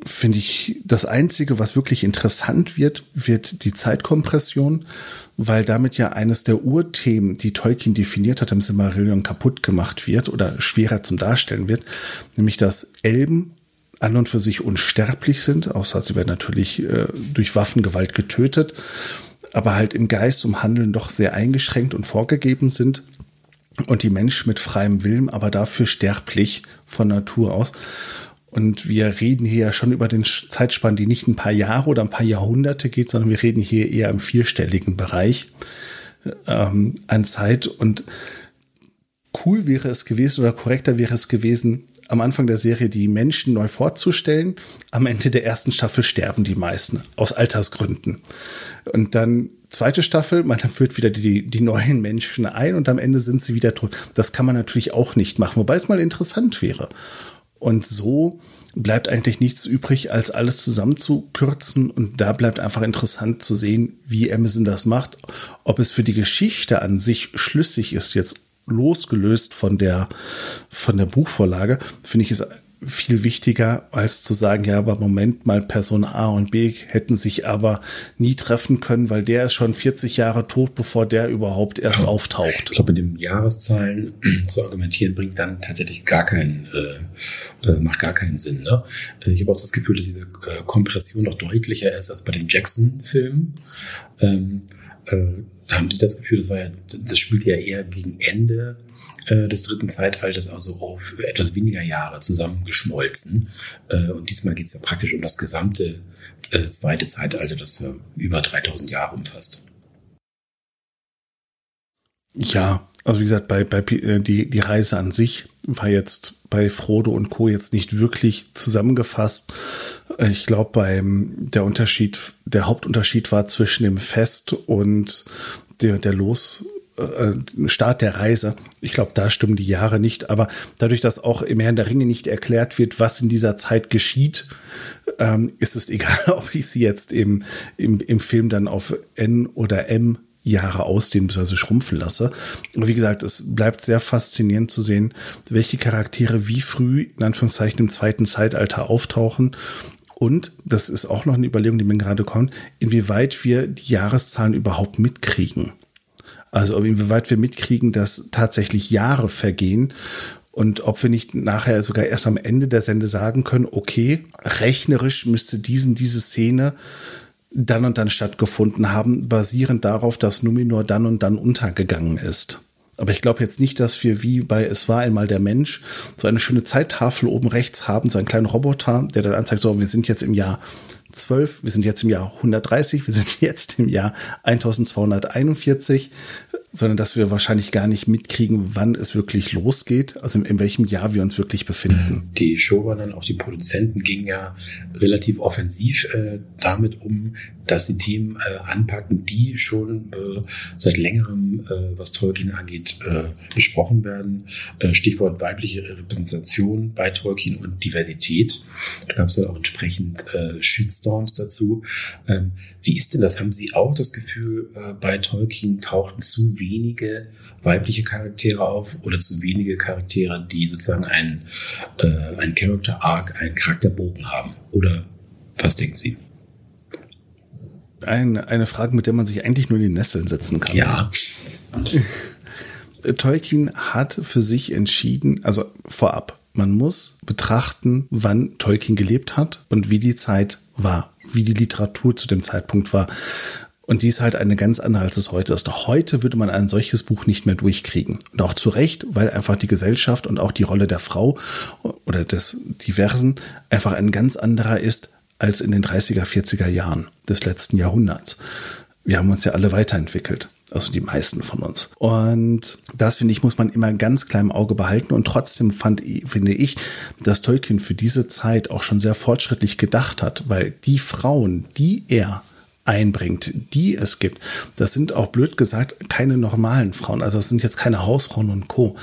finde ich, das Einzige, was wirklich interessant wird, wird die Zeitkompression, weil damit ja eines der Urthemen, die Tolkien definiert hat, im Silmarillion kaputt gemacht wird oder schwerer zum Darstellen wird, nämlich dass Elben an und für sich unsterblich sind, außer sie werden natürlich äh, durch Waffengewalt getötet, aber halt im Geist um Handeln doch sehr eingeschränkt und vorgegeben sind und die Menschen mit freiem Willen, aber dafür sterblich von Natur aus. Und wir reden hier ja schon über den Zeitspann, die nicht ein paar Jahre oder ein paar Jahrhunderte geht, sondern wir reden hier eher im vierstelligen Bereich ähm, an Zeit. Und cool wäre es gewesen oder korrekter wäre es gewesen, am Anfang der Serie die Menschen neu vorzustellen. Am Ende der ersten Staffel sterben die meisten aus Altersgründen. Und dann zweite Staffel, man führt wieder die, die neuen Menschen ein und am Ende sind sie wieder tot. Das kann man natürlich auch nicht machen, wobei es mal interessant wäre. Und so bleibt eigentlich nichts übrig, als alles zusammenzukürzen. Und da bleibt einfach interessant zu sehen, wie Amazon das macht. Ob es für die Geschichte an sich schlüssig ist, jetzt losgelöst von der, von der Buchvorlage, finde ich es viel wichtiger, als zu sagen, ja, aber Moment mal, Person A und B hätten sich aber nie treffen können, weil der ist schon 40 Jahre tot, bevor der überhaupt erst ja. auftaucht. Ich glaube, mit den Jahreszahlen zu argumentieren, bringt dann tatsächlich gar keinen, äh, äh, macht gar keinen Sinn. Ne? Ich habe auch das Gefühl, dass diese äh, Kompression noch deutlicher ist als bei den Jackson-Filmen. Ähm, äh, haben Sie das Gefühl, das war ja, das spielt ja eher gegen Ende äh, des dritten Zeitalters, also auf etwas weniger Jahre zusammengeschmolzen. Äh, und diesmal geht es ja praktisch um das gesamte äh, zweite Zeitalter, das äh, über 3000 Jahre umfasst. Ja, also wie gesagt, bei, bei äh, die, die Reise an sich war jetzt bei Frodo und Co. jetzt nicht wirklich zusammengefasst. Ich glaube, der Unterschied, der Hauptunterschied war zwischen dem Fest und der, der Los, äh, Start der Reise. Ich glaube, da stimmen die Jahre nicht, aber dadurch, dass auch im Herrn der Ringe nicht erklärt wird, was in dieser Zeit geschieht, ähm, ist es egal, ob ich sie jetzt im, im, im Film dann auf N oder M Jahre ausdehnen bzw. schrumpfen lasse. Aber wie gesagt, es bleibt sehr faszinierend zu sehen, welche Charaktere wie früh in Anführungszeichen im zweiten Zeitalter auftauchen. Und das ist auch noch eine Überlegung, die mir gerade kommt, inwieweit wir die Jahreszahlen überhaupt mitkriegen. Also inwieweit wir mitkriegen, dass tatsächlich Jahre vergehen und ob wir nicht nachher sogar erst am Ende der Sende sagen können, okay, rechnerisch müsste diesen, diese Szene dann und dann stattgefunden haben, basierend darauf, dass Numenor dann und dann untergegangen ist. Aber ich glaube jetzt nicht, dass wir wie bei Es war einmal der Mensch so eine schöne Zeittafel oben rechts haben, so einen kleinen Roboter, der dann anzeigt, so, wir sind jetzt im Jahr 12, wir sind jetzt im Jahr 130, wir sind jetzt im Jahr 1241 sondern dass wir wahrscheinlich gar nicht mitkriegen, wann es wirklich losgeht, also in, in welchem Jahr wir uns wirklich befinden. Die Showrunner, auch die Produzenten gingen ja relativ offensiv äh, damit um, dass sie Themen äh, anpacken, die schon äh, seit längerem, äh, was Tolkien angeht, äh, besprochen werden. Äh, Stichwort weibliche Repräsentation bei Tolkien und Diversität. Da gab es ja auch entsprechend äh, Shitstorms dazu. Ähm, wie ist denn das? Haben Sie auch das Gefühl, äh, bei Tolkien tauchten zu wenige weibliche Charaktere auf oder zu wenige Charaktere, die sozusagen einen, äh, einen Character Arc, einen Charakterbogen haben? Oder was denken Sie? eine, eine Frage, mit der man sich eigentlich nur in die Nesseln setzen kann. Ja. Tolkien hat für sich entschieden, also vorab, man muss betrachten, wann Tolkien gelebt hat und wie die Zeit war, wie die Literatur zu dem Zeitpunkt war. Und die ist halt eine ganz andere, als es heute ist. Heute würde man ein solches Buch nicht mehr durchkriegen. Und auch zu Recht, weil einfach die Gesellschaft und auch die Rolle der Frau oder des Diversen einfach ein ganz anderer ist, als in den 30er, 40er Jahren des letzten Jahrhunderts. Wir haben uns ja alle weiterentwickelt. Also die meisten von uns. Und das, finde ich, muss man immer ganz klein im Auge behalten. Und trotzdem fand, finde ich, dass Tolkien für diese Zeit auch schon sehr fortschrittlich gedacht hat, weil die Frauen, die er einbringt, die es gibt, das sind auch blöd gesagt keine normalen Frauen. Also das sind jetzt keine Hausfrauen und Co.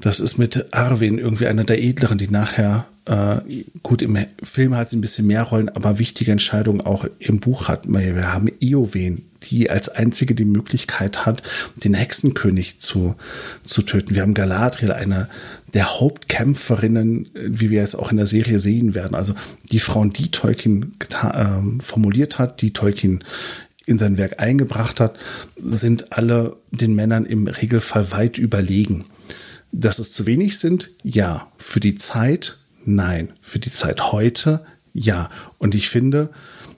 Das ist mit Arwen irgendwie einer der edleren, die nachher äh, gut, im Film hat sie ein bisschen mehr Rollen, aber wichtige Entscheidungen auch im Buch hat. Wir haben Eowen, die als einzige die Möglichkeit hat, den Hexenkönig zu, zu töten. Wir haben Galadriel, eine der Hauptkämpferinnen, wie wir jetzt auch in der Serie sehen werden. Also die Frauen, die Tolkien äh, formuliert hat, die Tolkien in sein Werk eingebracht hat, sind alle den Männern im Regelfall weit überlegen. Dass es zu wenig sind, ja. Für die Zeit, nein. Für die Zeit heute, ja. Und ich finde,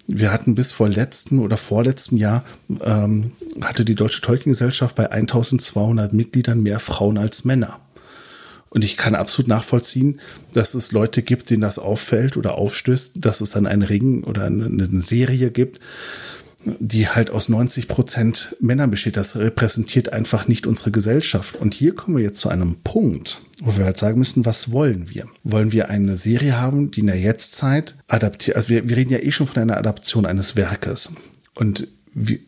wir hatten bis vor letzten oder vorletztem Jahr, ähm, hatte die Deutsche Tolkien-Gesellschaft bei 1200 Mitgliedern mehr Frauen als Männer. Und ich kann absolut nachvollziehen, dass es Leute gibt, denen das auffällt oder aufstößt, dass es dann einen Ring oder eine, eine Serie gibt, die halt aus 90 Prozent Männern besteht. Das repräsentiert einfach nicht unsere Gesellschaft. Und hier kommen wir jetzt zu einem Punkt, wo wir halt sagen müssen, was wollen wir? Wollen wir eine Serie haben, die in der Jetztzeit adaptiert, also wir, wir reden ja eh schon von einer Adaption eines Werkes. Und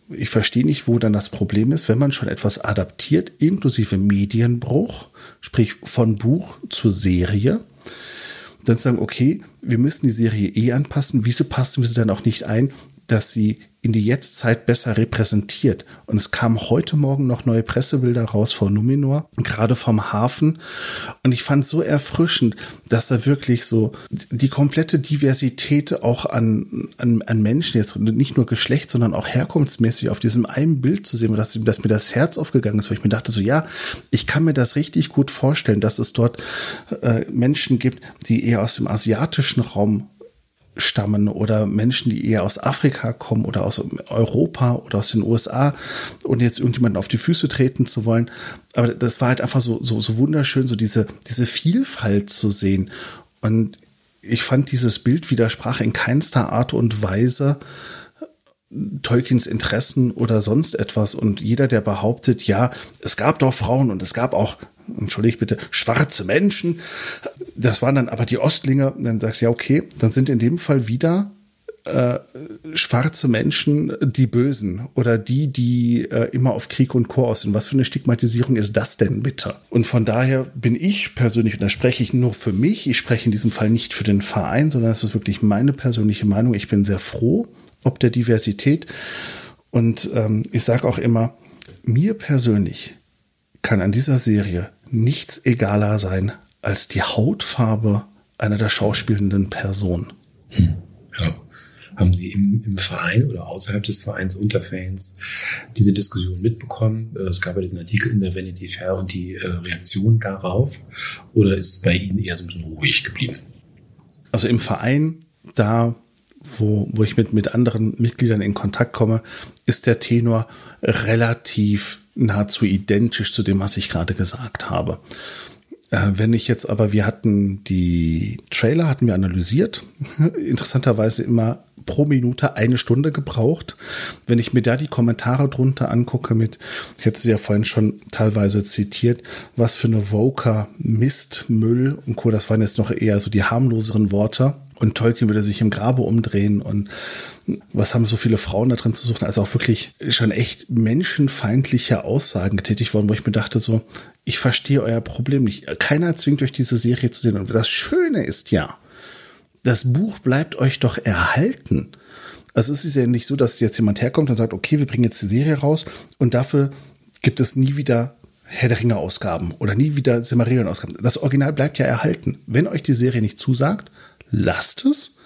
ich verstehe nicht, wo dann das Problem ist, wenn man schon etwas adaptiert, inklusive Medienbruch, sprich von Buch zu Serie, dann sagen, okay, wir müssen die Serie eh anpassen. Wieso passen wir sie dann auch nicht ein, dass sie in die Jetztzeit besser repräsentiert. Und es kamen heute Morgen noch neue Pressebilder raus von Numenor, gerade vom Hafen. Und ich fand so erfrischend, dass er wirklich so die komplette Diversität auch an, an, an Menschen, jetzt nicht nur Geschlecht, sondern auch herkunftsmäßig auf diesem einen Bild zu sehen, dass, dass mir das Herz aufgegangen ist, weil ich mir dachte so, ja, ich kann mir das richtig gut vorstellen, dass es dort äh, Menschen gibt, die eher aus dem asiatischen Raum stammen oder Menschen, die eher aus Afrika kommen oder aus Europa oder aus den USA und jetzt irgendjemanden auf die Füße treten zu wollen. Aber das war halt einfach so, so, so wunderschön, so diese, diese Vielfalt zu sehen. Und ich fand dieses Bild widersprach in keinster Art und Weise Tolkiens Interessen oder sonst etwas. Und jeder, der behauptet, ja, es gab doch Frauen und es gab auch entschuldigt bitte, schwarze Menschen. Das waren dann aber die Ostlinge. Und dann sagst du, ja, okay, dann sind in dem Fall wieder äh, schwarze Menschen die Bösen oder die, die äh, immer auf Krieg und Chor sind. Was für eine Stigmatisierung ist das denn bitte? Und von daher bin ich persönlich, und da spreche ich nur für mich, ich spreche in diesem Fall nicht für den Verein, sondern es ist wirklich meine persönliche Meinung. Ich bin sehr froh ob der Diversität. Und ähm, ich sage auch immer, mir persönlich kann an dieser Serie nichts egaler sein als die Hautfarbe einer der schauspielenden Person. Hm, ja. Haben Sie im, im, Verein oder außerhalb des Vereins unter Fans diese Diskussion mitbekommen? Äh, es gab ja diesen Artikel in der Vanity Fair und die äh, Reaktion darauf. Oder ist es bei Ihnen eher so ein bisschen ruhig geblieben? Also im Verein, da wo, wo ich mit, mit anderen Mitgliedern in Kontakt komme, ist der Tenor relativ nahezu identisch zu dem, was ich gerade gesagt habe. Äh, wenn ich jetzt aber, wir hatten die Trailer, hatten wir analysiert, interessanterweise immer pro Minute eine Stunde gebraucht. Wenn ich mir da die Kommentare drunter angucke mit, ich hätte sie ja vorhin schon teilweise zitiert, was für eine Voker, Mist, Müll und Co., das waren jetzt noch eher so die harmloseren Worte. Und Tolkien würde sich im Grabe umdrehen und was haben so viele Frauen da drin zu suchen? Also auch wirklich schon echt menschenfeindliche Aussagen getätigt worden, wo ich mir dachte so, ich verstehe euer Problem nicht. Keiner zwingt euch diese Serie zu sehen. Und das Schöne ist ja, das Buch bleibt euch doch erhalten. Also es ist ja nicht so, dass jetzt jemand herkommt und sagt, okay, wir bringen jetzt die Serie raus und dafür gibt es nie wieder Herr der Ringe Ausgaben oder nie wieder Silmarillion Ausgaben. Das Original bleibt ja erhalten. Wenn euch die Serie nicht zusagt, lasst es,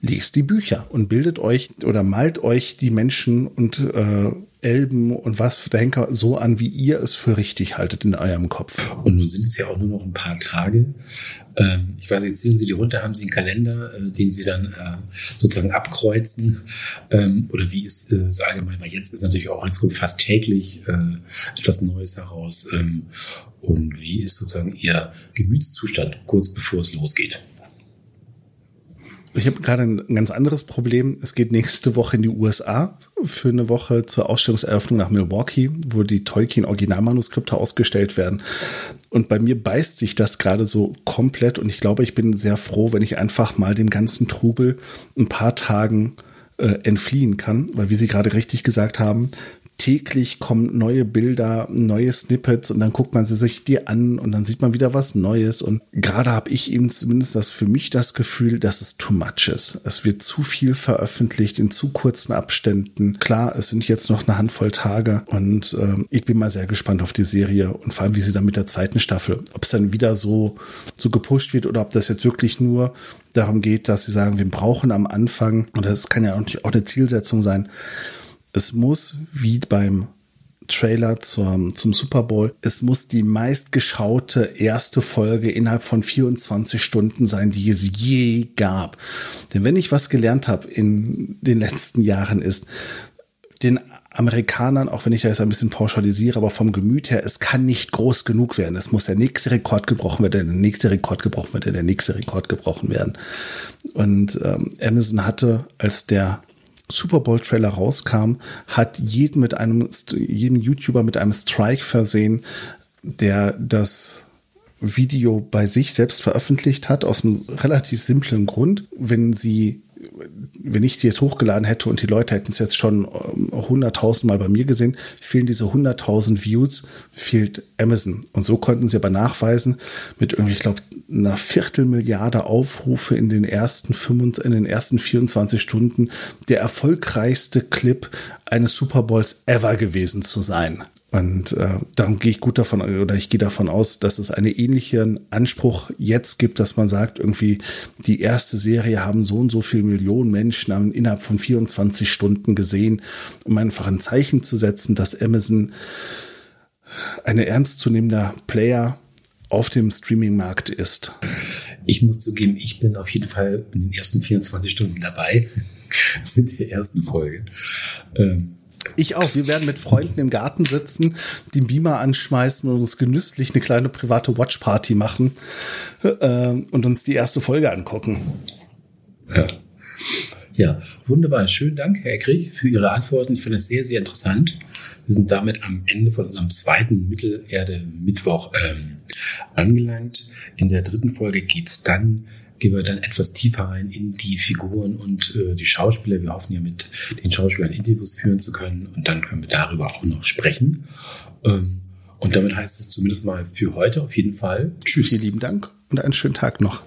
lest die Bücher und bildet euch oder malt euch die Menschen und äh, Elben und was für der Henker so an, wie ihr es für richtig haltet in eurem Kopf. Und nun sind es ja auch nur noch ein paar Tage. Ähm, ich weiß nicht, ziehen Sie die runter, haben Sie einen Kalender, äh, den Sie dann äh, sozusagen abkreuzen? Ähm, oder wie ist es äh, allgemein? Weil jetzt ist natürlich auch jetzt kommt fast täglich äh, etwas Neues heraus. Ähm, und wie ist sozusagen Ihr Gemütszustand kurz bevor es losgeht? Ich habe gerade ein ganz anderes Problem. Es geht nächste Woche in die USA für eine Woche zur Ausstellungseröffnung nach Milwaukee, wo die Tolkien-Originalmanuskripte ausgestellt werden. Und bei mir beißt sich das gerade so komplett. Und ich glaube, ich bin sehr froh, wenn ich einfach mal dem ganzen Trubel ein paar Tagen äh, entfliehen kann. Weil, wie Sie gerade richtig gesagt haben, täglich kommen neue Bilder, neue Snippets und dann guckt man sie sich die an und dann sieht man wieder was Neues. Und gerade habe ich eben zumindest das für mich das Gefühl, dass es too much ist. Es wird zu viel veröffentlicht in zu kurzen Abständen. Klar, es sind jetzt noch eine Handvoll Tage und äh, ich bin mal sehr gespannt auf die Serie und vor allem, wie sie dann mit der zweiten Staffel, ob es dann wieder so, so gepusht wird oder ob das jetzt wirklich nur darum geht, dass sie sagen, wir brauchen am Anfang, und das kann ja auch, eine Zielsetzung sein, es muss, wie beim Trailer zum, zum Super Bowl. Es muss die meistgeschaute erste Folge innerhalb von 24 Stunden sein, die es je gab. Denn wenn ich was gelernt habe in den letzten Jahren ist, den Amerikanern, auch wenn ich da jetzt ein bisschen pauschalisiere, aber vom Gemüt her, es kann nicht groß genug werden. Es muss der nächste Rekord gebrochen werden, der nächste Rekord gebrochen werden, der nächste Rekord gebrochen werden. Und ähm, Amazon hatte, als der Super Bowl Trailer rauskam, hat jeden mit einem, jeden YouTuber mit einem Strike versehen, der das Video bei sich selbst veröffentlicht hat, aus einem relativ simplen Grund. Wenn sie wenn ich sie jetzt hochgeladen hätte und die Leute hätten es jetzt schon ähm, hunderttausend Mal bei mir gesehen, fehlen diese hunderttausend Views, fehlt Amazon. Und so konnten sie aber nachweisen, mit irgendwie, ich glaube, einer Viertelmilliarde Aufrufe in den ersten 25, in den ersten 24 Stunden der erfolgreichste Clip eines Super Bowls ever gewesen zu sein. Und äh, darum gehe ich gut davon, oder ich gehe davon aus, dass es einen ähnlichen Anspruch jetzt gibt, dass man sagt, irgendwie die erste Serie haben so und so viele Millionen Menschen haben innerhalb von 24 Stunden gesehen, um einfach ein Zeichen zu setzen, dass Amazon eine ernstzunehmender Player auf dem Streaming-Markt ist. Ich muss zugeben, ich bin auf jeden Fall in den ersten 24 Stunden dabei mit der ersten Folge. Ähm ich auch. Wir werden mit Freunden im Garten sitzen, den Beamer anschmeißen und uns genüsslich eine kleine private Watchparty machen äh, und uns die erste Folge angucken. Ja. Ja, wunderbar. Schönen Dank, Herr Krieg, für Ihre Antworten. Ich finde es sehr, sehr interessant. Wir sind damit am Ende von unserem zweiten Mittelerde-Mittwoch ähm, angelangt. In der dritten Folge geht's dann gehen wir dann etwas tiefer rein in die Figuren und äh, die Schauspieler. Wir hoffen ja mit den Schauspielern Interviews führen zu können und dann können wir darüber auch noch sprechen. Ähm, und damit heißt es zumindest mal für heute auf jeden Fall Tschüss. Vielen lieben Dank und einen schönen Tag noch.